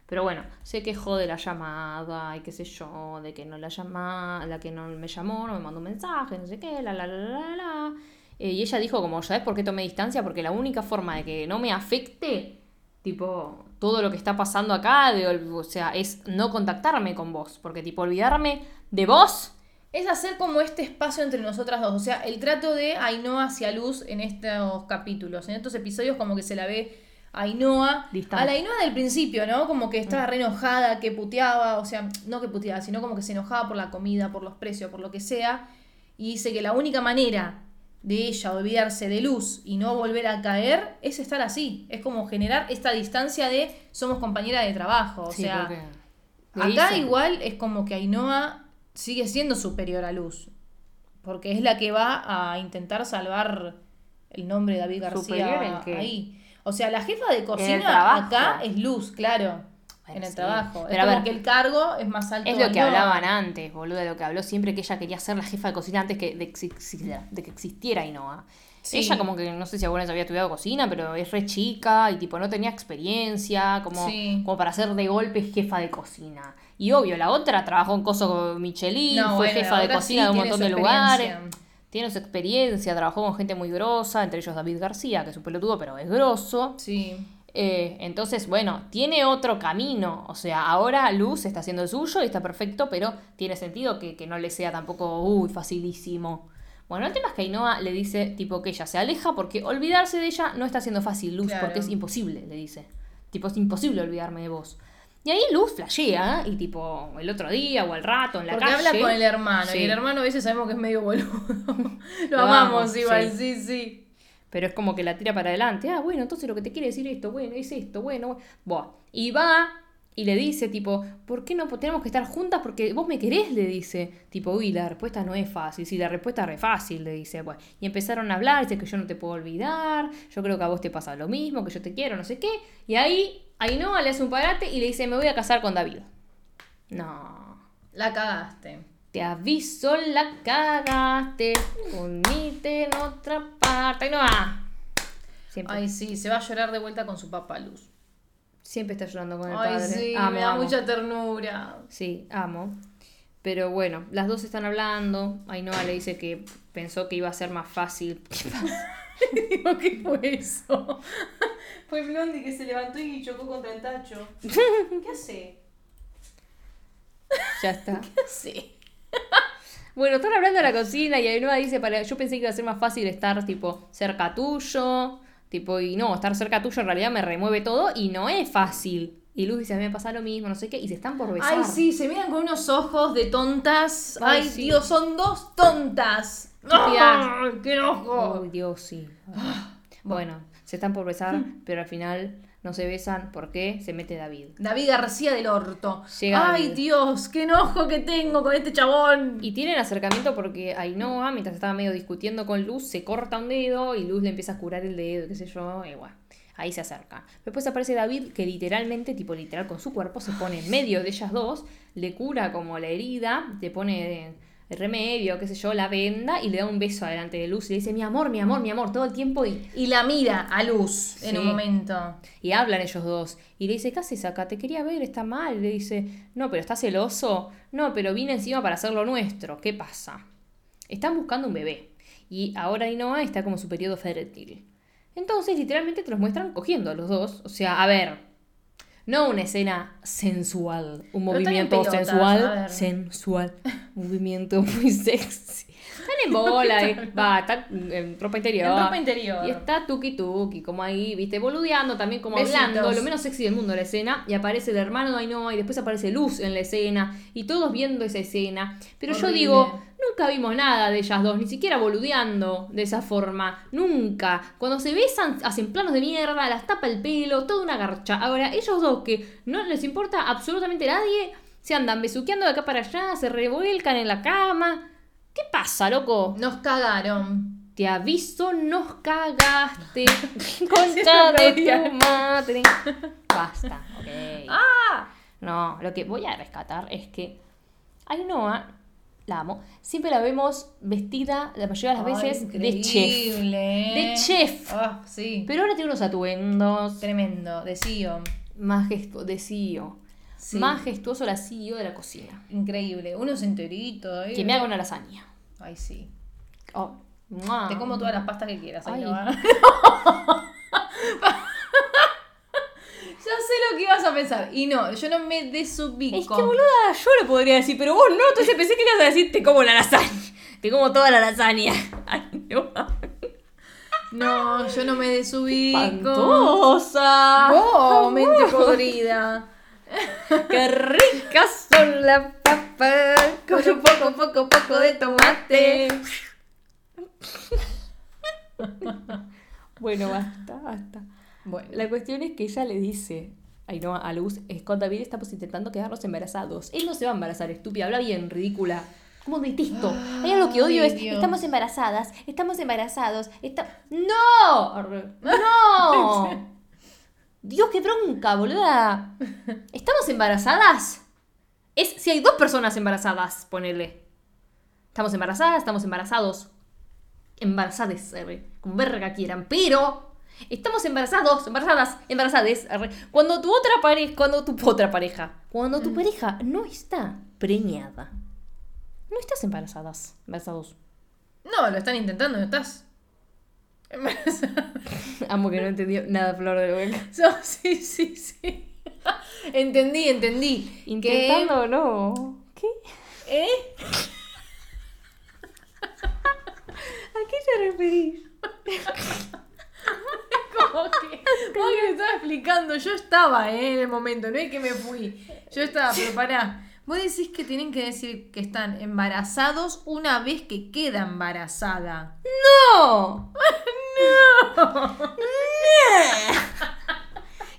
Pero bueno, se quejó de la llamada y qué sé yo, de que no la llama, la que no me llamó, no me mandó un mensaje, no sé qué, la la la la la. la. Eh, y ella dijo como, ¿sabes por qué tomé distancia? Porque la única forma de que no me afecte tipo, todo lo que está pasando acá, de, o sea, es no contactarme con vos, porque tipo, olvidarme de vos, Es hacer como este espacio entre nosotras dos. O sea, el trato de Ainhoa hacia Luz en estos capítulos. En estos episodios como que se la ve a Ainhoa. Distante. A la Ainhoa del principio, ¿no? Como que estaba re enojada, que puteaba. O sea, no que puteaba, sino como que se enojaba por la comida, por los precios, por lo que sea. Y dice que la única manera de ella olvidarse de Luz y no volver a caer es estar así. Es como generar esta distancia de somos compañera de trabajo. O Sí, sea, Acá igual es como que Ainhoa sigue siendo superior a Luz. Porque es la que va a intentar salvar el nombre de David ¿Superior García ahí. O sea, la jefa de cocina acá es Luz, claro. Bueno, en el sí. trabajo. Pero es a como ver, que el cargo es más alto. Es lo que hablaban antes, boludo, de lo que habló siempre que ella quería ser la jefa de cocina antes que de, de que existiera Ainhoa. Sí. Ella como que, no sé si alguna vez había estudiado cocina, pero es re chica y tipo no tenía experiencia, como, Sí. como para ser de golpe jefa de cocina. Y obvio, la otra trabajó en Coso Michelin, No, fue bueno, jefa de cocina de un montón de lugares. Tiene su experiencia, trabajó con gente muy grosa, entre ellos David García, que es un pelotudo, pero es grosso. Sí. Eh, entonces, bueno, tiene otro camino. O sea, ahora Luz está haciendo el suyo y está perfecto, pero tiene sentido que, que no le sea tampoco, uy, facilísimo. Bueno, el tema es que Ainhoa le dice, tipo, que ella se aleja porque olvidarse de ella no está siendo fácil, Luz, Claro. porque es imposible, le dice. Tipo, es imposible olvidarme de vos. Y ahí Luz flashea, y tipo, el otro día o al rato en la Porque calle. habla con el hermano. Sí. Y el hermano a veces sabemos que es medio boludo. Lo, Lo amamos amo, igual, sí. sí, sí. Pero es como que la tira para adelante. Ah, bueno, entonces lo que te quiere decir esto, bueno, es esto, bueno. bueno. Y va y le dice, tipo, ¿por qué no tenemos que estar juntas? Porque vos me querés, le dice. Tipo, uy, la respuesta no es fácil. Sí, la respuesta es re fácil, le dice. Bueno, y empezaron a hablar, dice que yo no te puedo olvidar, yo creo que a vos te pasa lo mismo, que yo te quiero, no sé qué. Y ahí, Ainhoa le hace un parate y le dice, me voy a casar con David. No. La cagaste. Te aviso, la cagaste. Unite en otra parte. Ainhoa. Siempre. Ay, sí, se va a llorar de vuelta con su papá Luz. Siempre está llorando con el Ay, padre. sí, Amo, me da amo. mucha ternura. Sí, amo. Pero bueno, las dos están hablando. Ainhoa le dice que pensó que iba a ser más fácil. ¿Qué pasa? Digo, ¿qué fue eso? fue Blondie que se levantó y chocó contra el tacho. ¿Qué hace? Ya está. ¿Qué hace? Bueno, están hablando de la cocina y Ainhoa dice, para, yo pensé que iba a ser más fácil estar tipo cerca tuyo. Tipo, y no, estar cerca tuyo en realidad me remueve todo y no es fácil. Y Luz dice, a mí me pasa lo mismo, no sé qué, y se están por besar. Ay, sí, se miran con unos ojos de tontas. Ay, Ay, sí. Dios, son dos tontas. ¡Ay, ¡Qué enojo! Ay, Dios, sí. Bueno, se están por besar, pero al final no se besan. ¿Por qué? Se mete David. David García del Orto. Llega Ay, David. Dios, qué enojo que tengo con este chabón. Y tienen acercamiento porque Ainhoa, mientras estaba medio discutiendo con Luz, se corta un dedo y Luz le empieza a curar el dedo, qué sé yo, y bueno, ahí se acerca. Después aparece David que literalmente, tipo literal con su cuerpo, se pone en medio de ellas dos, le cura como la herida, le pone remedio, qué sé yo, la venda y le da un beso adelante de Luz y le dice, mi amor, mi amor, mi amor, todo el tiempo y Y la mira a Luz en un momento. Y hablan ellos dos. Y le dice, ¿qué haces acá? Te quería ver, está mal. Le dice, no, pero ¿estás celoso? No, pero vine encima para hacer lo nuestro. ¿Qué pasa? Están buscando un bebé. Y ahora Ainhoa está como su periodo fértil. Entonces, literalmente te los muestran cogiendo a los dos. O sea, a ver. No una escena sensual. Un Pero movimiento pelotas, sensual. Sensual. movimiento muy sexy. Están en bola. eh. Va, están en ropa interior. En ropa interior. Y está tuki tuki, como ahí, viste, boludeando, también como Besitos. hablando, lo menos sexy del mundo la escena, y aparece el hermano de Ainhoa, y después aparece Luz en la escena, y todos viendo esa escena. Pero yo digo, nunca vimos nada de ellas dos, ni siquiera boludeando de esa forma, nunca. Cuando se besan, hacen planos de mierda, las tapa el pelo, toda una garcha. Ahora, ellos dos que no les importa absolutamente nadie, se andan besuqueando de acá para allá, se revuelcan en la cama. ¿Qué pasa, loco? Nos cagaron. Te aviso, nos cagaste. Concha de tu madre. Basta, ok. ¡Ah! No, lo que voy a rescatar es que Ainhoa, la amo, siempre la vemos vestida la mayoría de las veces de chef. Increíble. De chef. Ah, sí. Pero ahora tiene unos atuendos Tremendo. De CEO. majestuosos de CEO. Sí. Majestuoso la CEO de la cocina. Increíble. Unos enteritos. ¿eh? Que me haga una lasaña. Ay, sí. Oh. Te como todas las pastas que quieras. ahí Ay. no va. lo que ibas a pensar. Y no, yo no me desubico. Es que boluda, yo lo podría decir, pero vos no, entonces pensé que ibas a decir te como la lasaña. Te como toda la lasaña. Ay, no. No, yo no me desubico. Espantosa. Oh, mente podrida. Qué ricas son las papas con un poco, poco, poco de tomate. Bueno, basta, basta. Bueno, La cuestión es que ella le dice ay no, a Luz, Scott David estamos intentando quedarnos embarazados. Él no se va a embarazar, estúpida, habla bien, ridícula. Como detesto. Hay algo que odio Ay, es, Dios. estamos embarazadas, estamos embarazados, está... ¡No! ¡No! Dios, qué bronca, boluda. ¿Estamos embarazadas? Es si hay dos personas embarazadas, ponele. Estamos embarazadas, estamos embarazados. Embarazades, arre, como verga quieran, pero estamos embarazados, embarazadas, embarazades, arre, cuando tu otra pareja, cuando tu otra pareja, cuando tu pareja no está preñada. No estás embarazadas, embarazados. no, lo están intentando, no estás. embarazada. Amo que no entendió nada Flor de Hueca. No, sí, sí, sí. entendí, entendí. Intentando o no. ¿Qué? Que, ¿Eh? ¿A qué te referís? Como que, como que me estaba explicando, yo estaba ¿eh? en el momento, no es que me fui. Yo estaba, pero pará. Vos decís que tienen que decir que están embarazados una vez que queda embarazada. ¡No! ¡No!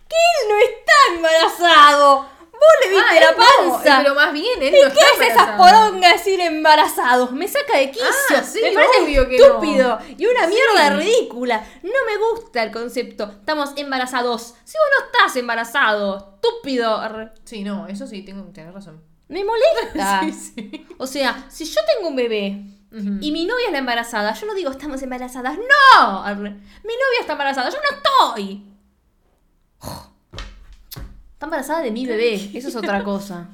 ¡Que él no está embarazado! ¡Vos le viste Ah, la panza! pero más bien él ¿Y no qué está es esas porongas decir embarazados? Me saca de quicio. Ah, sí, me parece obvio que no. estúpido y una Sí. mierda ridícula. No me gusta el concepto. Estamos embarazados. Si vos no estás embarazado, estúpido. Sí, no, eso sí, tengo, tenés razón. Me molesta. Sí, sí. O sea, si yo tengo un bebé y mi novia es la embarazada, yo no digo estamos embarazadas. ¡No! Mi novia está embarazada, yo no estoy. Está embarazada de mi bebé, eso es otra cosa.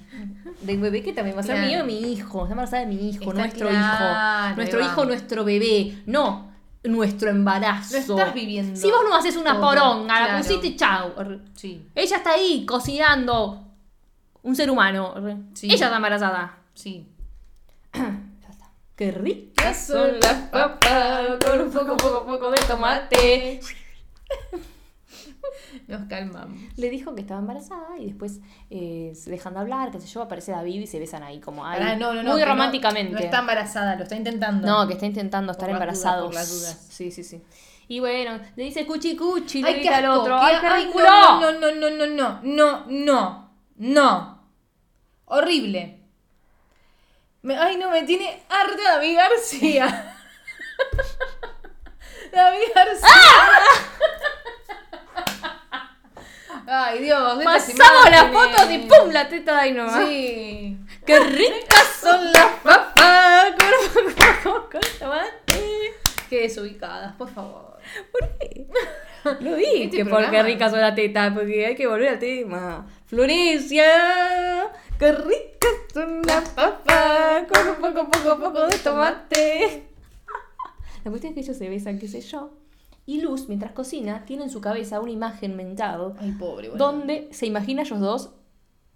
Del bebé que también va a ser Claro. mío y mi hijo. Está embarazada de mi hijo, Está nuestro claro, hijo. Nuestro hijo, nuestro bebé. No, nuestro embarazo. Lo estás viviendo Si vos no haces una todo, poronga, la pusiste, chau. Arre. Sí, Ella está ahí cocinando un ser humano. Sí. Ella está embarazada. sí. Qué ricas son las papas con un poco, poco, poco de tomate. Nos calmamos. Le dijo que estaba embarazada y después eh, dejan de hablar, qué sé yo, aparece David y se besan ahí como ahí. Muy románticamente. No, está embarazada, lo está intentando. No, que está intentando estar embarazado. Por las dudas. Sí, sí, sí. Y bueno, le dice cuchi cuchi, le grita al otro. ¡Ay, qué ay! No, no, no, no, no, no, no, no. Horrible. Ay, no, me tiene harta David García. David García. ¡Ah! Ay, Dios. de Pasamos las fotos y ¡pum! La teta de ahí nomás. Sí. ¡Qué ricas son las papas! Con tomate. Qué desubicadas, por favor. ¿Por qué? No dije Este que porque ricas son las tetas, porque hay que volver al tema. Florencia, qué ricas son las papas, con un poco, poco, poco de tomate. La cuestión es que ellos se besan, qué sé yo. Y Luz, mientras cocina, tiene en su cabeza una imagen mental Ay, pobre, bueno. donde se imagina a ellos dos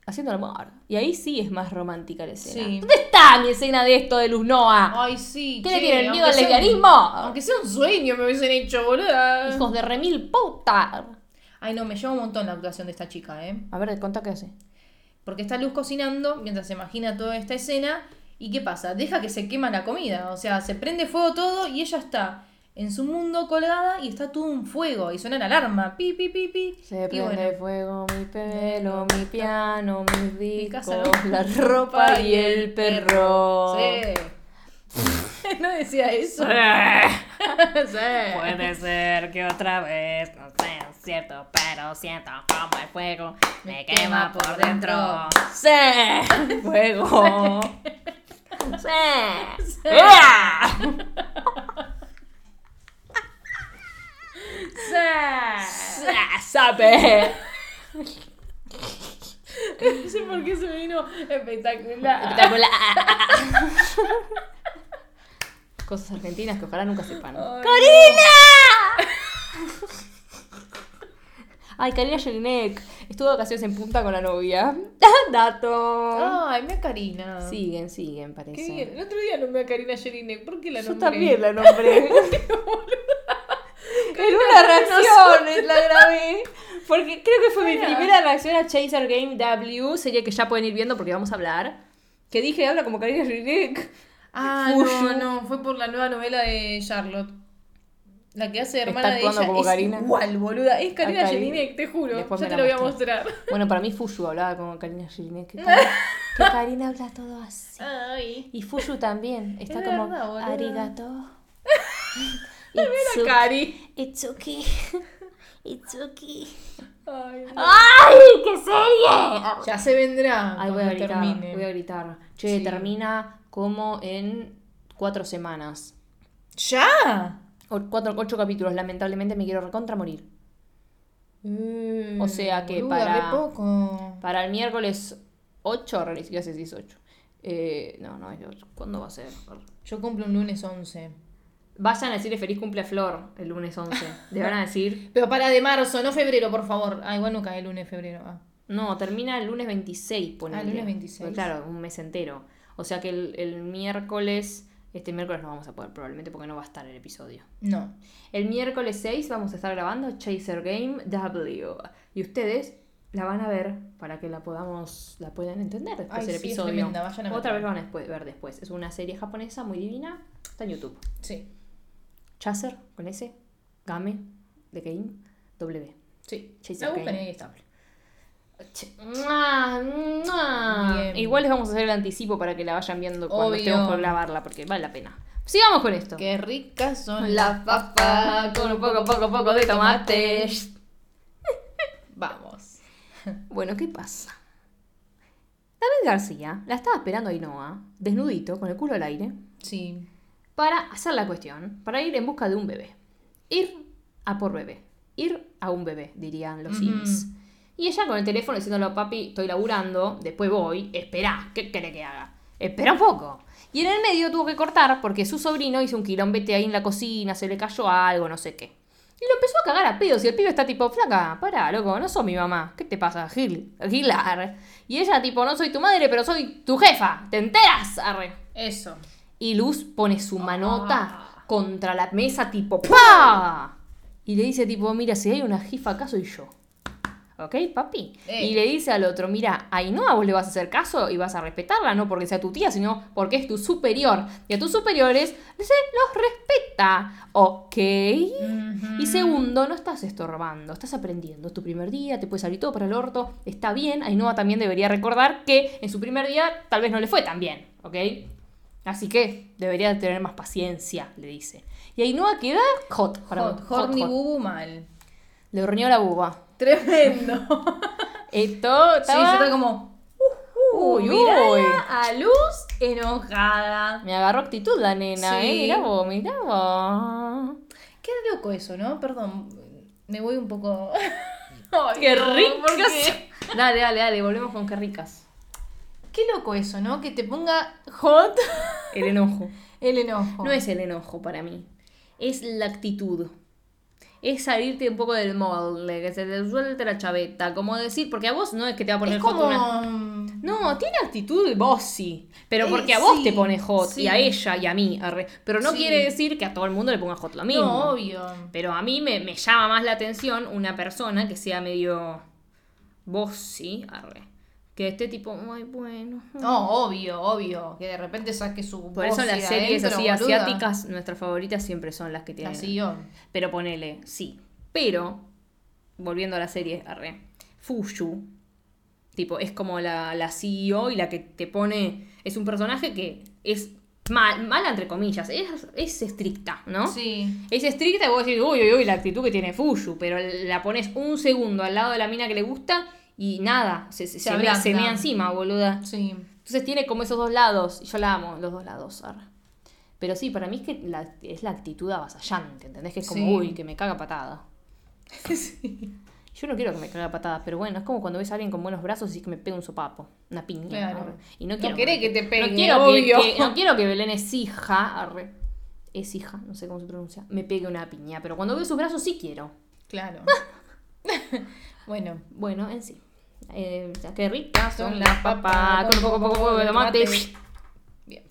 haciendo el amor. Y ahí sí es más romántica la escena. Sí. ¿Dónde está mi escena de esto de Luz Noah? Ay, sí. ¿Qué che, le tienen miedo al lesbianismo? Aunque sea un sueño me hubiesen hecho, boluda. Hijos de remil puta. Ay, no, me llama un montón la actuación de esta chica, ¿eh? A ver, contá qué hace. Porque está Luz cocinando mientras se imagina toda esta escena. ¿Y qué pasa? Deja que se quema la comida. O sea, se prende fuego todo y ella está en su mundo colgada y está todo un fuego. Y suena la alarma. Pi, pi, pi, pi. Se Y prende bueno, fuego mi pelo, mi piano, mis discos, ¿no? la ropa y el perro. Sí. no decía eso. sí. Puede ser que otra vez no sea cierto, pero siento como el fuego me quema por dentro. ¡Sí! ¡Fuego! ¡Sí! Sí. ¡Sabe! No sé por qué se me vino espectacular. Espectacular. Cosas argentinas que ojalá nunca sepan. Ay, ¡Corina! Ay, Karina Jelinek estuvo de vacaciones en punta con la novia. Dato. Ay, mira Karina. Siguen, siguen, Qué parece. bien. El otro día nombré a Karina Jelinek. ¿Por qué la Yo nombré? también la nombré. en una reacción la grabé. Porque creo que fue mi primera reacción a Chaser Game W, serie que ya pueden ir viendo porque vamos a hablar. Que dije, habla como Karina Jelinek. Ah, Fuyu. no, no. Fue por la nueva novela de Charlotte. La que hace de hermana de actuando ella como es Karina. igual, boluda. Es Karina. Jelinek, te juro. Después me te la lo voy a mostrar. Bueno, para mí Fuyu hablaba como Karina Jelinek. Que, Karina- que Karina habla todo así. Ay. Y Fuyu también. Está Es como verdad, boluda. arigato. Mira It's, o- Cari. it's okay. It's okay. Ay, no. ¡Ay, qué serie! Ya se vendrá Ay, voy a gritar. termine. Voy a gritar. Che, Sí. termina como en cuatro semanas. ¿Ya? O cuatro, ocho capítulos. Lamentablemente me quiero recontra morir. O sea que boluda, para- poco. Para el miércoles 8, ni siquiera sé si es 8. Eh, no, no es 8. ¿Cuándo va a ser? Yo cumplo un lunes 11. Vayan a decirle feliz cumple a Flor el lunes 11. Le van a decir. Pero para de marzo, no febrero, por favor. Ah, igual no cae el lunes febrero. Ah. No, termina el lunes 26, ponele. Ah, el lunes 26. Pues claro, un mes entero. O sea que el, el miércoles. Este miércoles no vamos a poder, probablemente porque no va a estar el episodio. No. El miércoles 6 vamos a estar grabando Chaser Game W. Y ustedes la van a ver para que la podamos la puedan entender después Ay, del sí, es episodio. tremenda, vayan a Otra vez van a ver después. Es una serie japonesa muy divina. Está en YouTube. Sí. Chaser con S. Game. The Game. W. Sí. Chaser La buscan y ahí está. Che- ¡Mua! ¡Mua! Bien. Igual les vamos a hacer el anticipo para que la vayan viendo cuando Obvio. estemos por grabarla, porque vale la pena. Sigamos con esto. Qué ricas son La papa con un poco, poco, poco de tomate. Vamos. Bueno, ¿qué pasa? David García la estaba esperando a Ainhoa, desnudito, con el culo al aire, Sí. Para hacer la cuestión, para ir en busca de un bebé. Ir a por bebé. Ir a un bebé, dirían los Ujú. Sims. Y ella con el teléfono diciéndole, papi, estoy laburando, después voy, espera, ¿qué querés que haga? Espera un poco. Y en el medio tuvo que cortar porque su sobrino hizo un quilombete ahí en la cocina, se le cayó algo, no sé qué. Y lo empezó a cagar a pedos y el pibe está tipo, flaca, pará, loco, no sos mi mamá. ¿Qué te pasa, Gil? Gilar. Y ella tipo, no soy tu madre, pero soy tu jefa. ¿Te enteras? Arre. Eso. Y Luz pone su manota Ah. contra la mesa tipo ¡Pa! Y le dice tipo, mira, si hay una jifa acá soy yo. ¿Ok, papi? Eh. Y le dice al otro, mira, a Ainhoa vos le vas a hacer caso y vas a respetarla, no porque sea tu tía, sino porque es tu superior. Y a tus superiores se los respeta. ¿Ok? Y segundo, no estás estorbando, estás aprendiendo. Es tu primer día, te puede salir todo para el orto. Está bien. Ainhoa también debería recordar que en su primer día tal vez no le fue tan bien, ¿ok? Así que debería tener más paciencia, le dice. Y Ainhoa queda hot. perdón, Hot, horny bubu mal. Le horneó la buba. Tremendo. Esto Sí, estaba... yo estaba como. Uy, Uy, uy. a Luz enojada. Me agarró actitud la nena, Sí. ¿eh? Mirá vos, mirá vos. Qué loco eso, ¿no? Perdón. Me voy un poco. Ay, ¡Qué no, ricas! porque- Dale, dale, dale, volvemos con qué ricas. Qué loco eso, ¿no? Que te ponga hot El enojo. el enojo. No es el enojo para mí. Es la actitud. Es salirte un poco del molde, que se te suelte la chaveta. Como decir, porque a vos no es que te va a poner Es hot una- No, tiene actitud bossy. Pero Eh, porque a vos sí, te pone hot. sí. Y a ella y a mí. arre. Pero no Sí. quiere decir que a todo el mundo le ponga hot lo mismo. No, obvio. Pero a mí me, me llama más la atención una persona que sea medio bossy, arre. Que esté tipo, ay, bueno. No, obvio, obvio. Que de repente saque su Por eso las series adentro, así boluda. asiáticas, nuestras favoritas siempre son las que La tienen. CEO. Pero ponele, sí. Pero, volviendo a la serie, arre. Fushu, tipo, es como la, la CEO y la que te pone. Es un personaje que es mal, mala entre comillas. Es, es estricta, ¿no? Sí. Es estricta y vos decís, uy, uy, uy, la actitud que tiene Fushu, pero la pones un segundo al lado de la mina que le gusta y nada, se, se, Se se, mea, se mea encima, boluda. Sí. Entonces tiene como esos dos lados, y yo la amo, los dos lados. arre. Pero sí, para mí es que la- es la actitud avasallante, ¿entendés? Que es como, Sí. uy, que me caga patada. sí. Yo no quiero que me caga patadas, pero bueno, es como cuando ves a alguien con buenos brazos y que me pega un sopapo, una piña. Claro. arre. Y no No quiero querés que te pegue, no quiero que, que- no quiero que Belén es hija, arre. Es hija, no sé cómo se pronuncia. Me pegue una piña, pero cuando veo sus brazos sí quiero. Claro. Bueno, Bueno, en sí. Eh, qué ricas son las papas con un poco, poco, poco de tomate. Bien.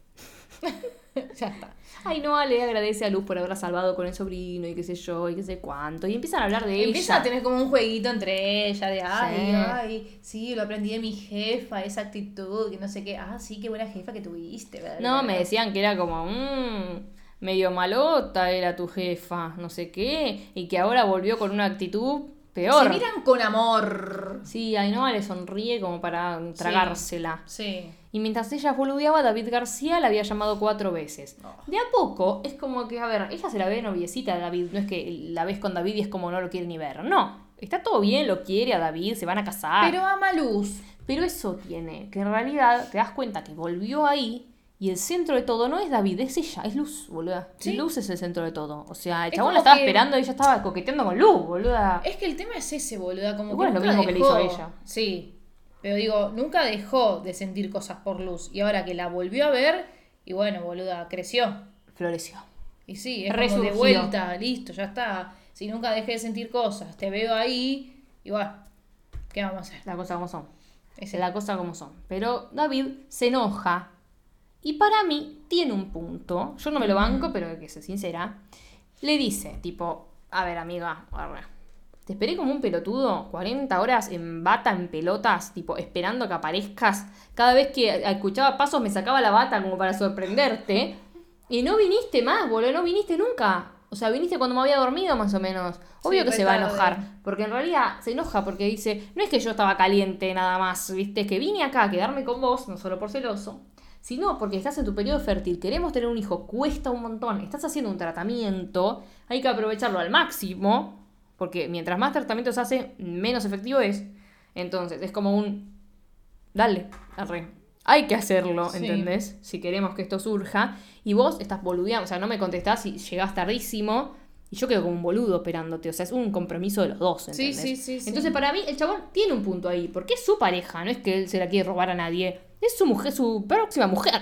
ya está. Ay, no, le agradece a Luz por haberla salvado con el sobrino y qué sé yo y qué sé cuánto. Y empiezan a hablar de Empieza ella. a tener como un jueguito entre ella de ay, Sí. ay, sí, lo aprendí de mi jefa, esa actitud, que no sé qué. Ah, sí, qué buena jefa que tuviste, ¿verdad? No, me decían que era como, mmm, medio malota era tu jefa, no sé qué, y que ahora volvió con una actitud peor. Se miran con amor. Sí, Ainhoa le sonríe como para tragársela. Sí. Y mientras ella boludeaba, David García la había llamado cuatro veces. Oh. De a poco, es como que, a ver, ella se la ve noviecita a David, no es que la ves con David y es como no lo quiere ni ver. No, está todo bien, lo quiere a David, se van a casar. Pero ama Luz. Pero eso tiene, que en realidad te das cuenta que volvió ahí y el centro de todo no es David, es ella, es Luz, boluda. Sí. Luz es el centro de todo. O sea, el Es chabón la estaba que- esperando y ella estaba coqueteando con Luz, boluda. Es que el tema es ese, boluda. Como Igual que es lo mismo que le hizo ella. Sí. Pero digo, nunca dejó de sentir cosas por Luz. Y ahora que la volvió a ver, y bueno, boluda, creció. Floreció. Y sí, es como de vuelta, listo, ya está. Si nunca dejé de sentir cosas, te veo ahí, y bueno, ¿qué vamos a hacer? La cosa como son. Ese- La cosa como son. Pero David se enoja. Y para mí tiene un punto. Yo no me lo banco, pero que ser sincera. Le dice, tipo, a ver, amiga, te esperé como un pelotudo, 40 horas en bata, en pelotas, tipo, esperando que aparezcas. Cada vez que escuchaba pasos me sacaba la bata como para sorprenderte. Y no viniste más, boludo, no viniste nunca. O sea, viniste cuando me había dormido más o menos. Obvio Sí, que se va a enojar. Porque en realidad se enoja porque dice, no es que yo estaba caliente nada más, viste, es que vine acá a quedarme con vos, no solo por celoso, sino porque estás en tu periodo fértil, queremos tener un hijo, cuesta un montón, estás haciendo un tratamiento, hay que aprovecharlo al máximo, porque mientras más tratamiento se hace, menos efectivo es. Entonces, es como un, dale, arre. Hay que hacerlo, Sí. ¿entendés? Si queremos que esto surja. Y vos estás boludeando, o sea, no me contestás y llegás tardísimo. Y yo quedo como un boludo esperándote. O sea, es un compromiso de los dos, Sí, ¿entendés? sí, sí, sí. Entonces, para mí, el chabón tiene un punto ahí. Porque es su pareja, no es que él se la quiere robar a nadie. Es su mujer, su próxima mujer,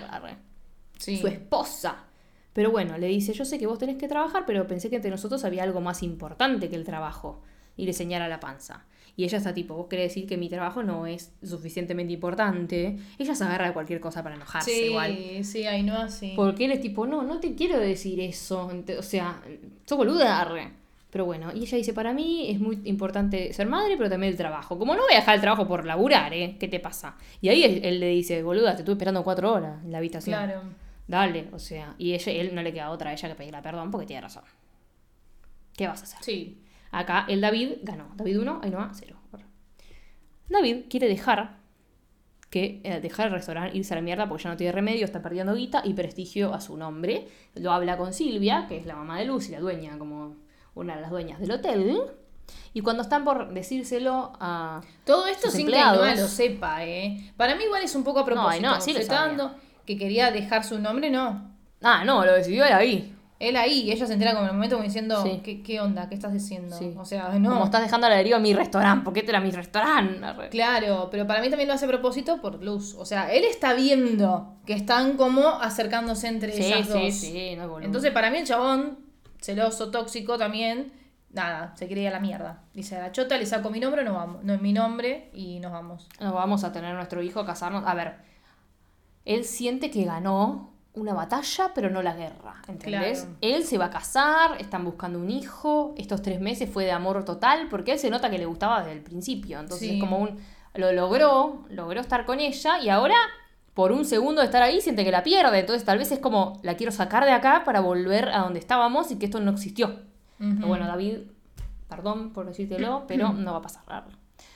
Sí. su esposa. Pero bueno, le dice, yo sé que vos tenés que trabajar, pero pensé que entre nosotros había algo más importante que el trabajo. Y le señala la panza. Y ella está tipo, vos querés decir que mi trabajo no es suficientemente importante. Ella se agarra de cualquier cosa para enojarse Sí, igual. sí, ahí no así. Porque él es tipo, no, no te quiero decir eso. O sea, sos boluda, arre. Pero bueno, y ella dice, para mí es muy importante ser madre, pero también el trabajo. Como no voy a dejar el trabajo por laburar, ¿eh? ¿Qué te pasa? Y ahí él, él le dice, boluda, te estuve esperando cuatro horas en la habitación. Claro. Dale, o sea, y ella, él no le queda otra a ella que pedirle perdón porque tiene razón. ¿Qué vas a hacer? Sí. Acá el David ganó. David 1, Ainhoa 0. David quiere dejar que eh, dejar el restaurante, irse a la mierda porque ya no tiene remedio, está perdiendo guita y prestigio a su nombre. Lo habla con Silvia, que es la mamá de Lucy, la dueña, como una de las dueñas del hotel. Y cuando están por decírselo a... Todo esto Sus sin empleados. que Ainhoa lo sepa, ¿eh? Para mí igual es un poco a propósito. Sí lo está dando que quería dejar su nombre, no. Ah, no, lo decidió ahí. Él ahí, y ella se entera como en el momento como diciendo, Sí. ¿qué, qué onda? ¿Qué estás diciendo? Sí. O sea, no. Como estás dejando a la deriva mi restaurante, ¿por qué te era mi restaurante? Claro, pero para mí también lo hace a propósito por Luz. O sea, él está viendo que están como acercándose entre Sí, ellas sí, dos. sí, no. Entonces, para mí el chabón, celoso, tóxico también, nada, se quiere ir a la mierda. Dice, a la chota le saco mi nombre, no vamos. No es mi nombre y nos vamos. nos vamos a tener nuestro hijo, casarnos. A ver, él siente que ganó una batalla, pero no la guerra, ¿entendés? Claro. Él se va a casar, están buscando un hijo, estos tres meses fue de amor total, porque él se nota que le gustaba desde el principio, entonces Sí. es como un... Lo logró, logró estar con ella y ahora, por un segundo de estar ahí, siente que la pierde, entonces tal vez es como, la quiero sacar de acá para volver a donde estábamos y que esto no existió. Pero bueno, David, perdón por decírtelo, pero no va a pasar.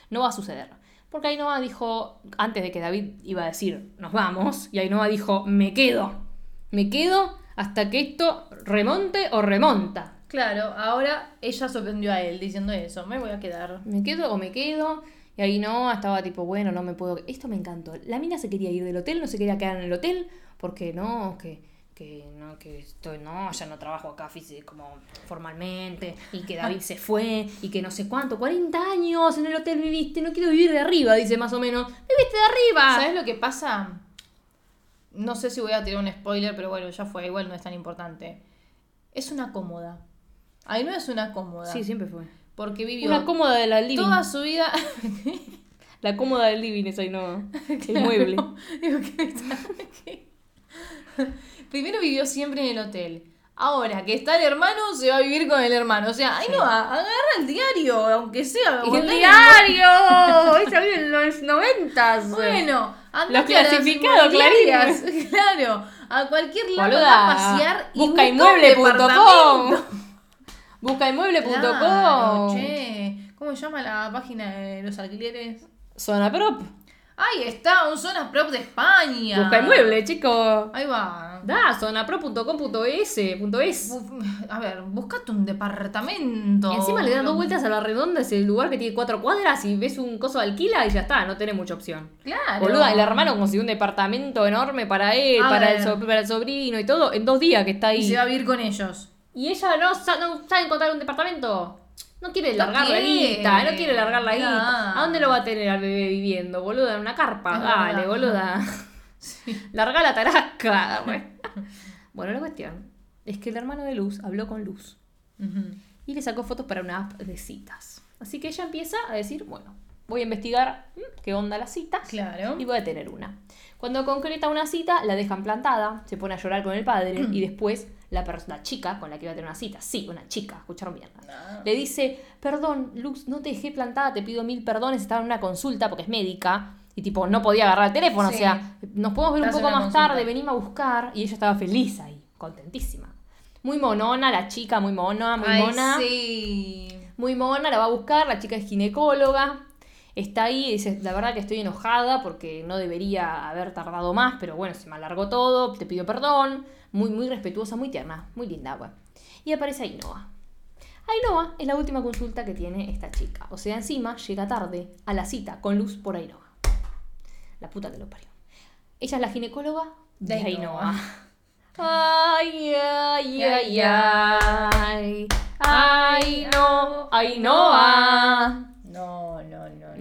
No va a suceder. Porque Ainhoa dijo, antes de que David iba a decir, nos vamos, y Ainhoa dijo, me quedo. Me quedo hasta que esto remonte o remonta. Claro, ahora ella sorprendió a él diciendo eso, me voy a quedar. Me quedo o me quedo. Y Ainhoa estaba tipo, bueno, no me puedo... Esto me encantó. La mina se quería ir del hotel, no se quería quedar en el hotel, porque no, que... Que no, que estoy, no, ya no trabajo acá como formalmente, y que David se fue, y que no sé cuánto, 40 años en el hotel viviste, no quiero vivir de arriba, dice más o menos. ¡Viviste de arriba! ¿Sabes lo que pasa? No sé si voy a tirar un spoiler, pero bueno, ya fue, igual no es tan importante. Es una cómoda. Ahí no es una cómoda. Sí, siempre fue. porque vivió Una cómoda de la living. toda su vida. La cómoda del living es Ainhoa. El mueble. Primero vivió siempre en el hotel. Ahora que está el hermano, se va a vivir con el hermano. O sea, ay no, agarra el diario, aunque sea. ¡El diario! Salió en los noventas. Bueno, Los clasificados, inmobiliarias. Claro, a cualquier lado Boluda, a pasear y busca inmueble.com. Buscainmueble.com. Claro, che. ¿Cómo se llama la página de los alquileres? Zona Prop. Ahí está, un Zona Prop de España. Busca inmueble, chico. Ahí va. Da, zonaprop.com.es. .es. Bu- A ver, buscate un departamento. Y encima le das dos vueltas a la redonda, es el lugar que tiene cuatro cuadras y ves un coso de alquila y ya está, no tenés mucha opción. Claro. Boluda, el hermano consiguió un departamento enorme para él, A para el, so- para el sobrino y todo, en dos días que está ahí. Y se va a vivir con ellos. Y ella no, sa- no sabe encontrar un departamento. No quiere No largar la guita, no quiere largar la guita. ¿A dónde lo va a tener al bebé viviendo, boluda? En una carpa. Dale, boluda. Larga la tarasca. bueno, la cuestión es que el hermano de Luz habló con Luz y le sacó fotos para una app de citas. Así que ella empieza a decir, bueno, voy a investigar mm, qué onda las citas Claro. y voy a tener una. Cuando concreta una cita, la dejan plantada, se pone a llorar con el padre y después la, la chica con la que iba a tener una cita, sí, una chica, escucharon bien, No. le dice, perdón, Luz, no te dejé plantada, te pido mil perdones, estaba en una consulta porque es médica. Y tipo, no podía agarrar el teléfono, Sí. o sea, nos podemos ver un Estás poco más consulta. tarde, venimos a buscar. Y ella estaba feliz ahí, contentísima. Muy monona, la chica, muy mona, muy Ay, mona. sí. Muy mona, la va a buscar, la chica es ginecóloga. Está ahí y dice, la verdad que estoy enojada porque no debería haber tardado más, pero bueno, se me alargó todo, te pido perdón. Muy, muy respetuosa, muy tierna, muy linda, bueno. Y aparece Ainhoa. Ainhoa es la última consulta que tiene esta chica. O sea, encima llega tarde a la cita con luz por Ainhoa. La puta que lo parió. Ella es la ginecóloga de De Ainhoa. Ainhoa. Ay, ay, ay, ay. Ay. No,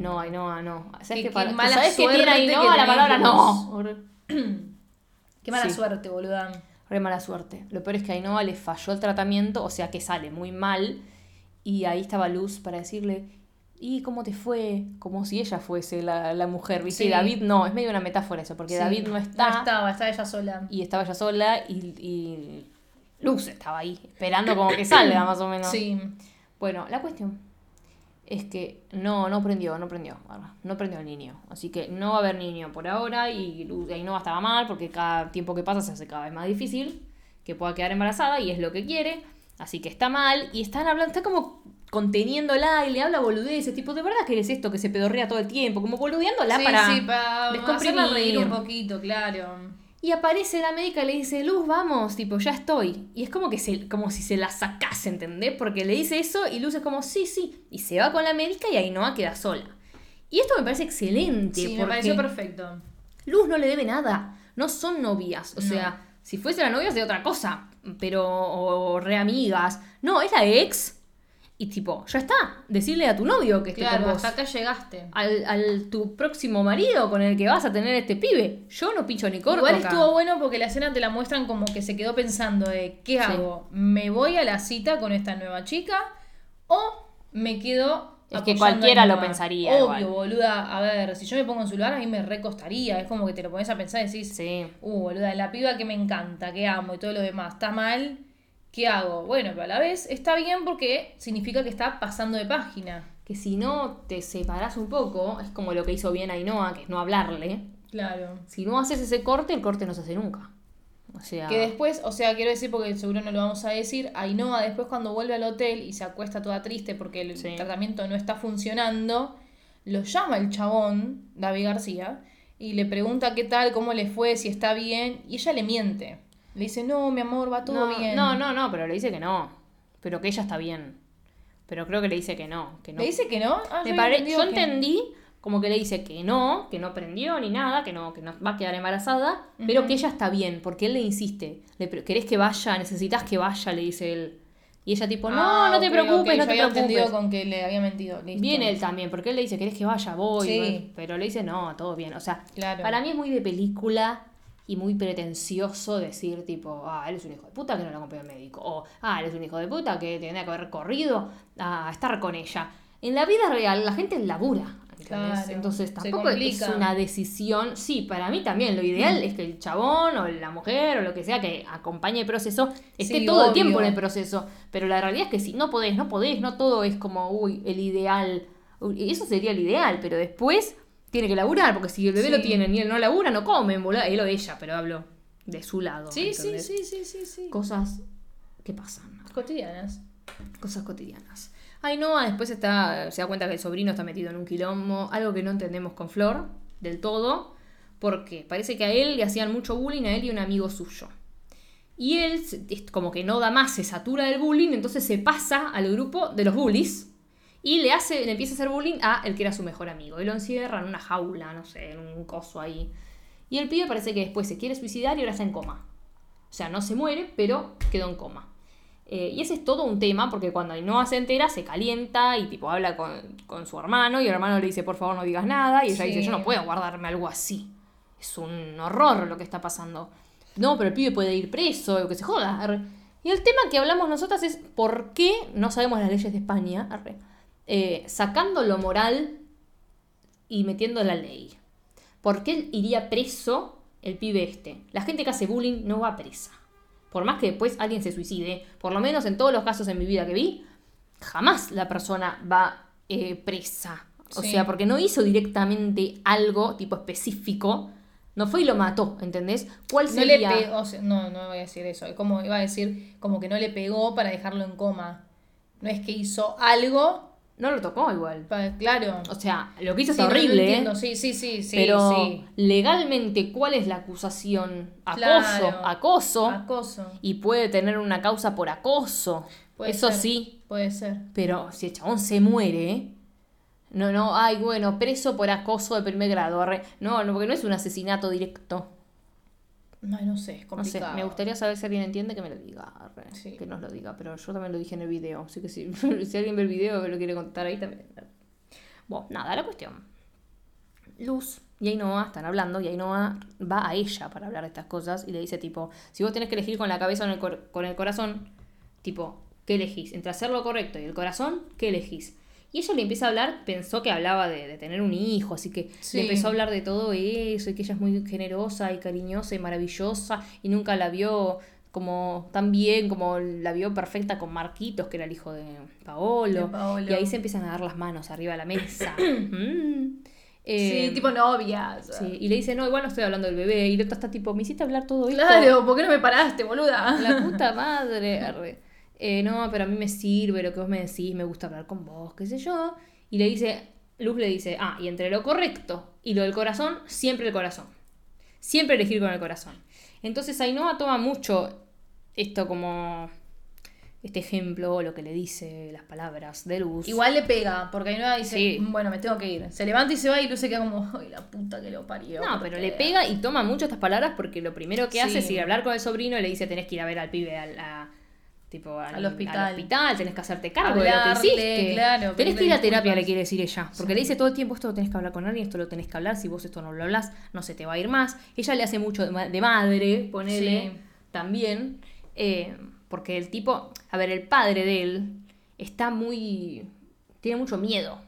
no, Ainhoa, no. ¿Sabes Qué- para- mala ¿Sabes qué suerte tiene que Ainhoa? La palabra no. Qué mala Sí. suerte, boluda. Re mala suerte. Lo peor es que a Ainhoa le falló el tratamiento, o sea que sale muy mal. Y ahí estaba Luz para decirle, ¿y cómo te fue? Como si ella fuese la, la mujer, Sí. David no, es medio una metáfora eso, porque Sí. David no está. No estaba, estaba ella sola. y estaba ella sola y, y Luz estaba ahí, esperando como que salga más o menos. Sí. Bueno, la cuestión es que no, no prendió, no prendió, no prendió el niño. Así que no va a haber niño por ahora y no estaba mal porque cada tiempo que pasa se hace cada vez más difícil que pueda quedar embarazada y es lo que quiere. Así que está mal y están hablando, está como conteniéndola y le habla boludeces, tipo, ¿de verdad que eres esto que se pedorrea todo el tiempo? Como boludeándola sí, para... sí, para descomprimir. hacerla reír un poquito, claro. Y aparece la médica y le dice, Luz, vamos, tipo, ya estoy. Y es como que se, como si se la sacase, ¿entendés? Porque le dice eso y Luz es como, sí, sí. Y se va con la médica y Ainhoa queda sola. Y esto me parece excelente. Sí, me pareció perfecto. Luz no le debe nada. No son novias. O No. sea, si fuesen novias de otra cosa. Pero, o re amigas. No, es la ex. Y tipo, ya está. Decirle a tu novio que esté Claro, con vos hasta acá llegaste. al, al tu próximo marido con el que vas a tener este pibe. Yo no pincho ni corto. Igual acá. estuvo bueno porque la escena te la muestran como que se quedó pensando de ¿qué hago? ¿Me voy a la cita con esta nueva chica? ¿O me quedo Es que cualquiera lo pensaría Obvio, igual. boluda. A ver, si yo me pongo en su lugar, a mí me recostaría. Es como que te lo pones a pensar y decís, Sí. uh, boluda, la piba que me encanta, que amo y todo lo demás, está mal. ¿Qué hago? Bueno, pero a la vez está bien porque significa que está pasando de página. Que si no te separás un poco, es como lo que hizo bien Ainhoa, que es no hablarle. Claro. Si no haces ese corte, el corte no se hace nunca. O sea. Que después, o sea, quiero decir porque seguro no lo vamos a decir, Ainhoa después cuando vuelve al hotel y se acuesta toda triste porque el Sí. tratamiento no está funcionando, lo llama el chabón, David García, y le pregunta qué tal, cómo le fue, si está bien, y ella le miente. Le dice, no, mi amor, va todo no, bien. no, no, no, pero le dice que no. Pero que ella está bien. Pero creo que le dice que no. Que no. ¿Le dice que no? Ah, yo pare- había Yo entendido que- entendí como que le dice que no, que no prendió ni nada, que no, que no va a quedar embarazada, pero que ella está bien, porque él le insiste. Le, ¿Querés que vaya? ¿Necesitas que vaya? Le dice él. Y ella tipo, no, Ah, no te preocupes, no yo te había entendido preocupes. con que le había mentido. Listo. Viene él también, porque él le dice, ¿querés que vaya? Voy. Sí. voy". Pero le dice, no, todo bien. O sea, Claro. para mí es muy de película y muy pretencioso decir tipo, ah, él es un hijo de puta que no lo acompañó al médico. O, ah, él es un hijo de puta que tenía que haber corrido a estar con ella. En la vida real la gente labura. Claro, Entonces tampoco es una decisión. Sí, para mí también. Lo ideal es que el chabón o la mujer o lo que sea que acompañe el proceso esté Sí, todo el tiempo en el proceso. Pero la realidad es que si no podés, no podés, no todo es como, uy, el ideal. Eso sería el ideal, pero después tiene que laburar, porque si el bebé Sí. lo tienen y él no labura, no comen, boludo. Él o ella, pero hablo de su lado. Sí, sí, sí, sí, sí, sí. Cosas que pasan Cotidianas. cosas cotidianas. Ay, no, después está, se da cuenta que el sobrino está metido en un quilombo, algo que no entendemos con Flor del todo, porque parece que a él le hacían mucho bullying a él y un amigo suyo. Y él como que no da más, se satura del bullying, entonces se pasa al grupo de los bullies y le hace, le empieza a hacer bullying a el que era su mejor amigo. Y lo encierra en una jaula, no sé, en un coso ahí. Y el pibe parece que después se quiere suicidar y ahora está en coma. O sea, no se muere, pero quedó en coma. Eh, y ese es todo un tema, porque cuando Ainhoa se entera, se calienta y tipo habla con, con su hermano, y el hermano le dice, por favor, no digas nada, y ella Sí. dice, yo no puedo guardarme algo así. Es un horror lo que está pasando. No, pero el pibe puede ir preso, o que se joda. arre. Y el tema que hablamos nosotras es por qué no sabemos las leyes de España, arre, eh, sacando lo moral y metiendo la ley. ¿Por qué iría preso el pibe este? La gente que hace bullying no va presa. Por más que después alguien se suicide, por lo menos en todos los casos en mi vida que vi, jamás la persona va eh, presa. O Sí. sea, porque no hizo directamente algo tipo específico. No fue y lo mató, ¿entendés? ¿Cuál No sería? le pegó, o sea, no, no voy a decir eso. Como iba a decir, como que no le pegó para dejarlo en coma. No es que hizo algo, No lo tocó igual. claro. O sea, lo que hizo Sí, está no, no horrible. Sí, sí, sí, sí, Pero sí. legalmente, ¿cuál es la acusación? Acoso, Claro. acoso. Acoso. y puede tener una causa por acoso. Puede Eso ser. sí, Puede ser. pero si el chabón se muere, no, no, ay, bueno, preso por acoso de primer grado. No, no, porque no es un asesinato directo. Ay, no sé, es No sé, complicado. me gustaría saber si alguien entiende que me lo diga. arre, Sí. Que nos lo diga, pero yo también lo dije en el video. Así que si, si alguien ve el video y lo quiere contar ahí también. Bueno, nada, la cuestión. Luz y Ainhoa están hablando y Ainhoa va a ella para hablar de estas cosas y le dice tipo, si vos tenés que elegir con la cabeza o con el corazón, tipo, ¿qué elegís? Entre hacer lo correcto y el corazón, ¿qué elegís? Y ella le empieza a hablar, pensó que hablaba de, de tener un hijo, así que Sí. le empezó a hablar de todo eso y que ella es muy generosa y cariñosa y maravillosa y nunca la vio como tan bien como la vio perfecta con Marquitos, que era el hijo de Paolo. De Paolo. Y ahí se empiezan a dar las manos arriba de la mesa. Mm. Eh, Sí, tipo novias. sí, Y le dice, no, igual no estoy hablando del bebé. Y el otro está tipo, me hiciste hablar todo esto. Claro, ¿por qué no me paraste, boluda? La puta madre. arre. Eh, no, pero a mí me sirve lo que vos me decís, me gusta hablar con vos, qué sé yo. Y le dice, Luz le dice, ah, y entre lo correcto y lo del corazón, siempre el corazón. Siempre elegir con el corazón. Entonces Ainhoa toma mucho esto como este ejemplo, lo que le dice, las palabras de Luz. Igual le pega, porque no dice, Sí. bueno, me tengo que ir. Se levanta y se va y Luz se queda como, ay, la puta que lo parió. No, ¿por pero qué?". le pega y toma mucho estas palabras porque lo primero que hace es ir a hablar con el sobrino y le dice tenés que ir a ver al pibe a- tipo, al, Al hospital. al hospital, tenés que hacerte cargo de lo que hiciste. claro, tenés que ir a terapia, disculpas. le quiere decir ella. Porque Sí. le dice todo el tiempo esto lo tenés que hablar con alguien, esto lo tenés que hablar, si vos esto no lo hablas, no se te va a ir más. Ella le hace mucho de, ma- de madre, ponele, Sí. también. eh, porque el tipo, a ver, el padre de él está muy... tiene mucho miedo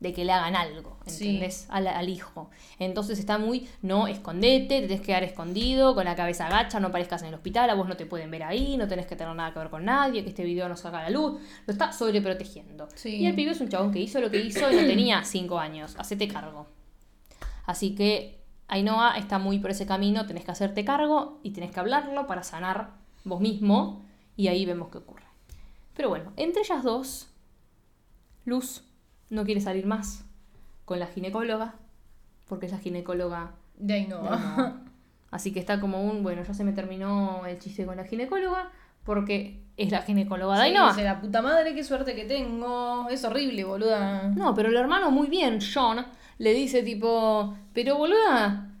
de que le hagan algo, Sí. ¿entendés? Al, al hijo. Entonces está muy, no, escondete, te tenés que quedar escondido, con la cabeza agacha, no parezcas en el hospital, a vos no te pueden ver ahí, no tenés que tener nada que ver con nadie, que este video no salga a la luz. Lo está sobreprotegiendo. Sí. Y el pibe es un chabón que hizo lo que hizo y no tenía cinco años. Hacete cargo. Así que Ainhoa está muy por ese camino, tenés que hacerte cargo y tenés que hablarlo para sanar vos mismo y ahí vemos qué ocurre. Pero bueno, entre ellas dos, Luz no quiere salir más con la ginecóloga, porque es la ginecóloga De. Ainhoa. Así que está como un, bueno, ya se me terminó el chiste con la ginecóloga, porque es la ginecóloga de Sí, Ainhoa. dice, la puta madre, qué suerte que tengo. Es horrible, boluda. No, pero el hermano muy bien, John, le dice tipo, pero boluda,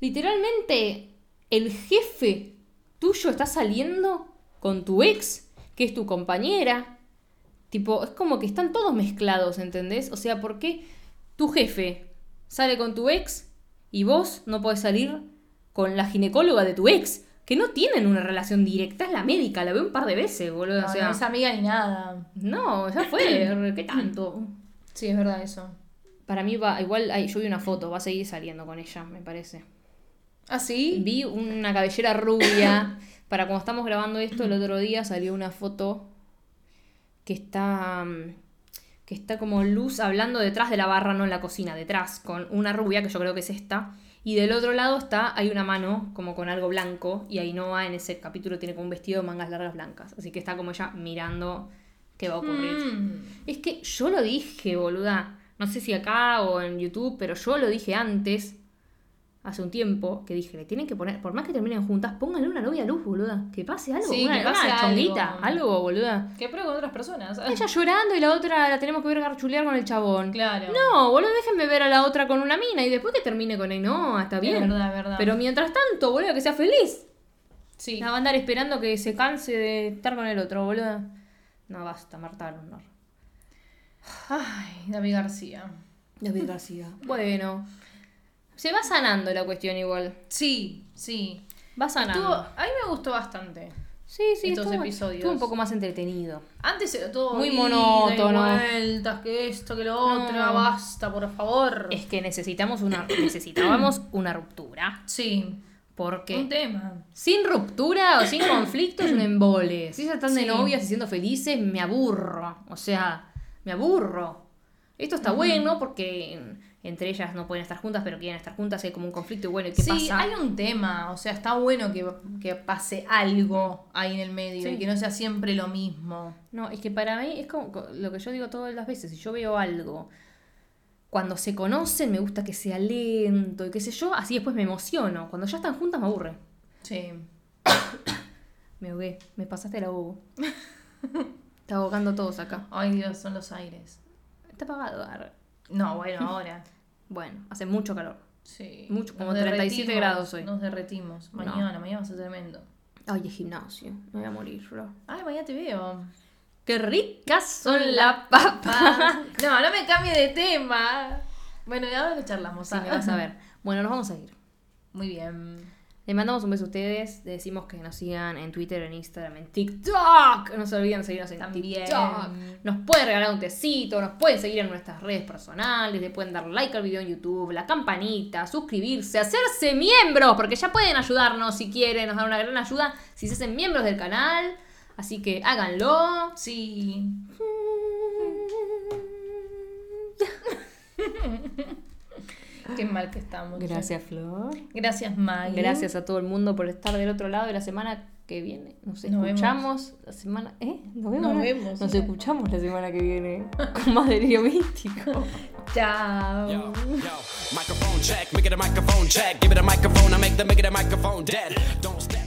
literalmente el jefe tuyo está saliendo con tu ex, que es tu compañera. Tipo, es como que están todos mezclados, ¿entendés? O sea, ¿por qué tu jefe sale con tu ex y vos no podés salir con la ginecóloga de tu ex, que no tienen una relación directa, es la médica, la veo un par de veces, boludo. No, o sea, no es amiga ni nada. no, ya fue, ¿qué tanto? Sí, es verdad eso. Para mí va, igual hay- yo vi una foto, va a seguir saliendo con ella, me parece. ¿Ah, sí? Vi una cabellera rubia. Para cuando estamos grabando esto, el otro día salió una foto que está. mm, que está como luz hablando detrás de la barra, no en la cocina, detrás, con una rubia, que yo creo que es esta. Y del otro lado está, hay una mano como con algo blanco, y Ainhoa en ese capítulo tiene como un vestido de mangas largas blancas. Así que está como ella mirando qué va a ocurrir. Mm. Es que yo lo dije, boluda. No sé si acá o en YouTube, pero yo lo dije antes, hace un tiempo, que dije, le tienen que poner, por más que terminen juntas, pónganle una novia a luz, boluda. Que pase algo, Sí, una, que pase una algo. chonguita, algo, boluda. ¿Qué prueba con otras personas? Ella llorando y la otra la tenemos que ver garchulear con el chabón. Claro. No, boludo, déjenme ver a la otra con una mina y después que termine con él. No, está bien. Es verdad, es verdad. Pero mientras tanto, boludo, que sea feliz. Sí. No va a andar esperando que se canse de estar con el otro, boludo. No, basta, Marta Lundor. Ay, David García. David García. Bueno. Se va sanando la cuestión igual. Sí, sí. Va sanando. Estuvo, a mí me gustó bastante. sí, sí, estos estuvo, episodios. estuvo un poco más entretenido. Antes era todo Muy monótono. Y vueltas, que esto, que lo otro. No. Basta, por favor. Es que necesitamos una, necesitábamos una ruptura. Sí. Porque Un tema. sin ruptura o sin conflicto es un embole. Si ya están de Sí. novias y siendo felices, me aburro. O sea, me aburro. Esto está bueno porque entre ellas no pueden estar juntas, pero quieren estar juntas. Hay como un conflicto y bueno, ¿y ¿qué sí, pasa? hay un tema. O sea, está bueno que, que pase algo ahí en el medio Sí. y que no sea siempre lo mismo. No, es que para mí es como co- lo que yo digo todas las veces. Si yo veo algo, cuando se conocen me gusta que sea lento y qué sé yo, así después me emociono. Cuando ya están juntas me aburre. Sí. Me ahogué, me pasaste el ahogo. Está ahogando todos acá. Ay, Dios, son los aires. Está apagado. No, bueno, ahora. Bueno, hace mucho calor. Sí. Mucho, como 37 derretimos, grados hoy. Nos derretimos. No. Mañana, mañana va a ser tremendo. Ay, es gimnasio. Me voy a morir, bro. Ay, mañana te veo. Qué ricas son las papas. No, no me cambie de tema. Bueno, ahora lo charlamos. Sí, ah. me vas a ver. Bueno, nos vamos a ir. Muy bien. Les mandamos un beso a ustedes. Les decimos que nos sigan en Twitter, en Instagram, en TikTok. No se olviden de seguirnos en También. TikTok. Nos pueden regalar un tecito. Nos pueden seguir en nuestras redes personales. Le pueden dar like al video en YouTube, la campanita, suscribirse, hacerse miembros. Porque ya pueden ayudarnos si quieren. Nos dan una gran ayuda si se hacen miembros del canal. Así que háganlo. Sí. Qué mal que estamos. Gracias, Flor. Gracias, Maggie. Gracias a todo el mundo por estar del otro lado de la semana que viene. Nos Nos vemos. escuchamos la semana. ¿Eh? Nos vemos. Nos ¿no? vemos, Nos escuchamos la semana que viene. Con más delirio místico. Chao. Yo, yo, microphone check, make it a microphone check. Give it a microphone, I make the make it a microphone dead. Don't step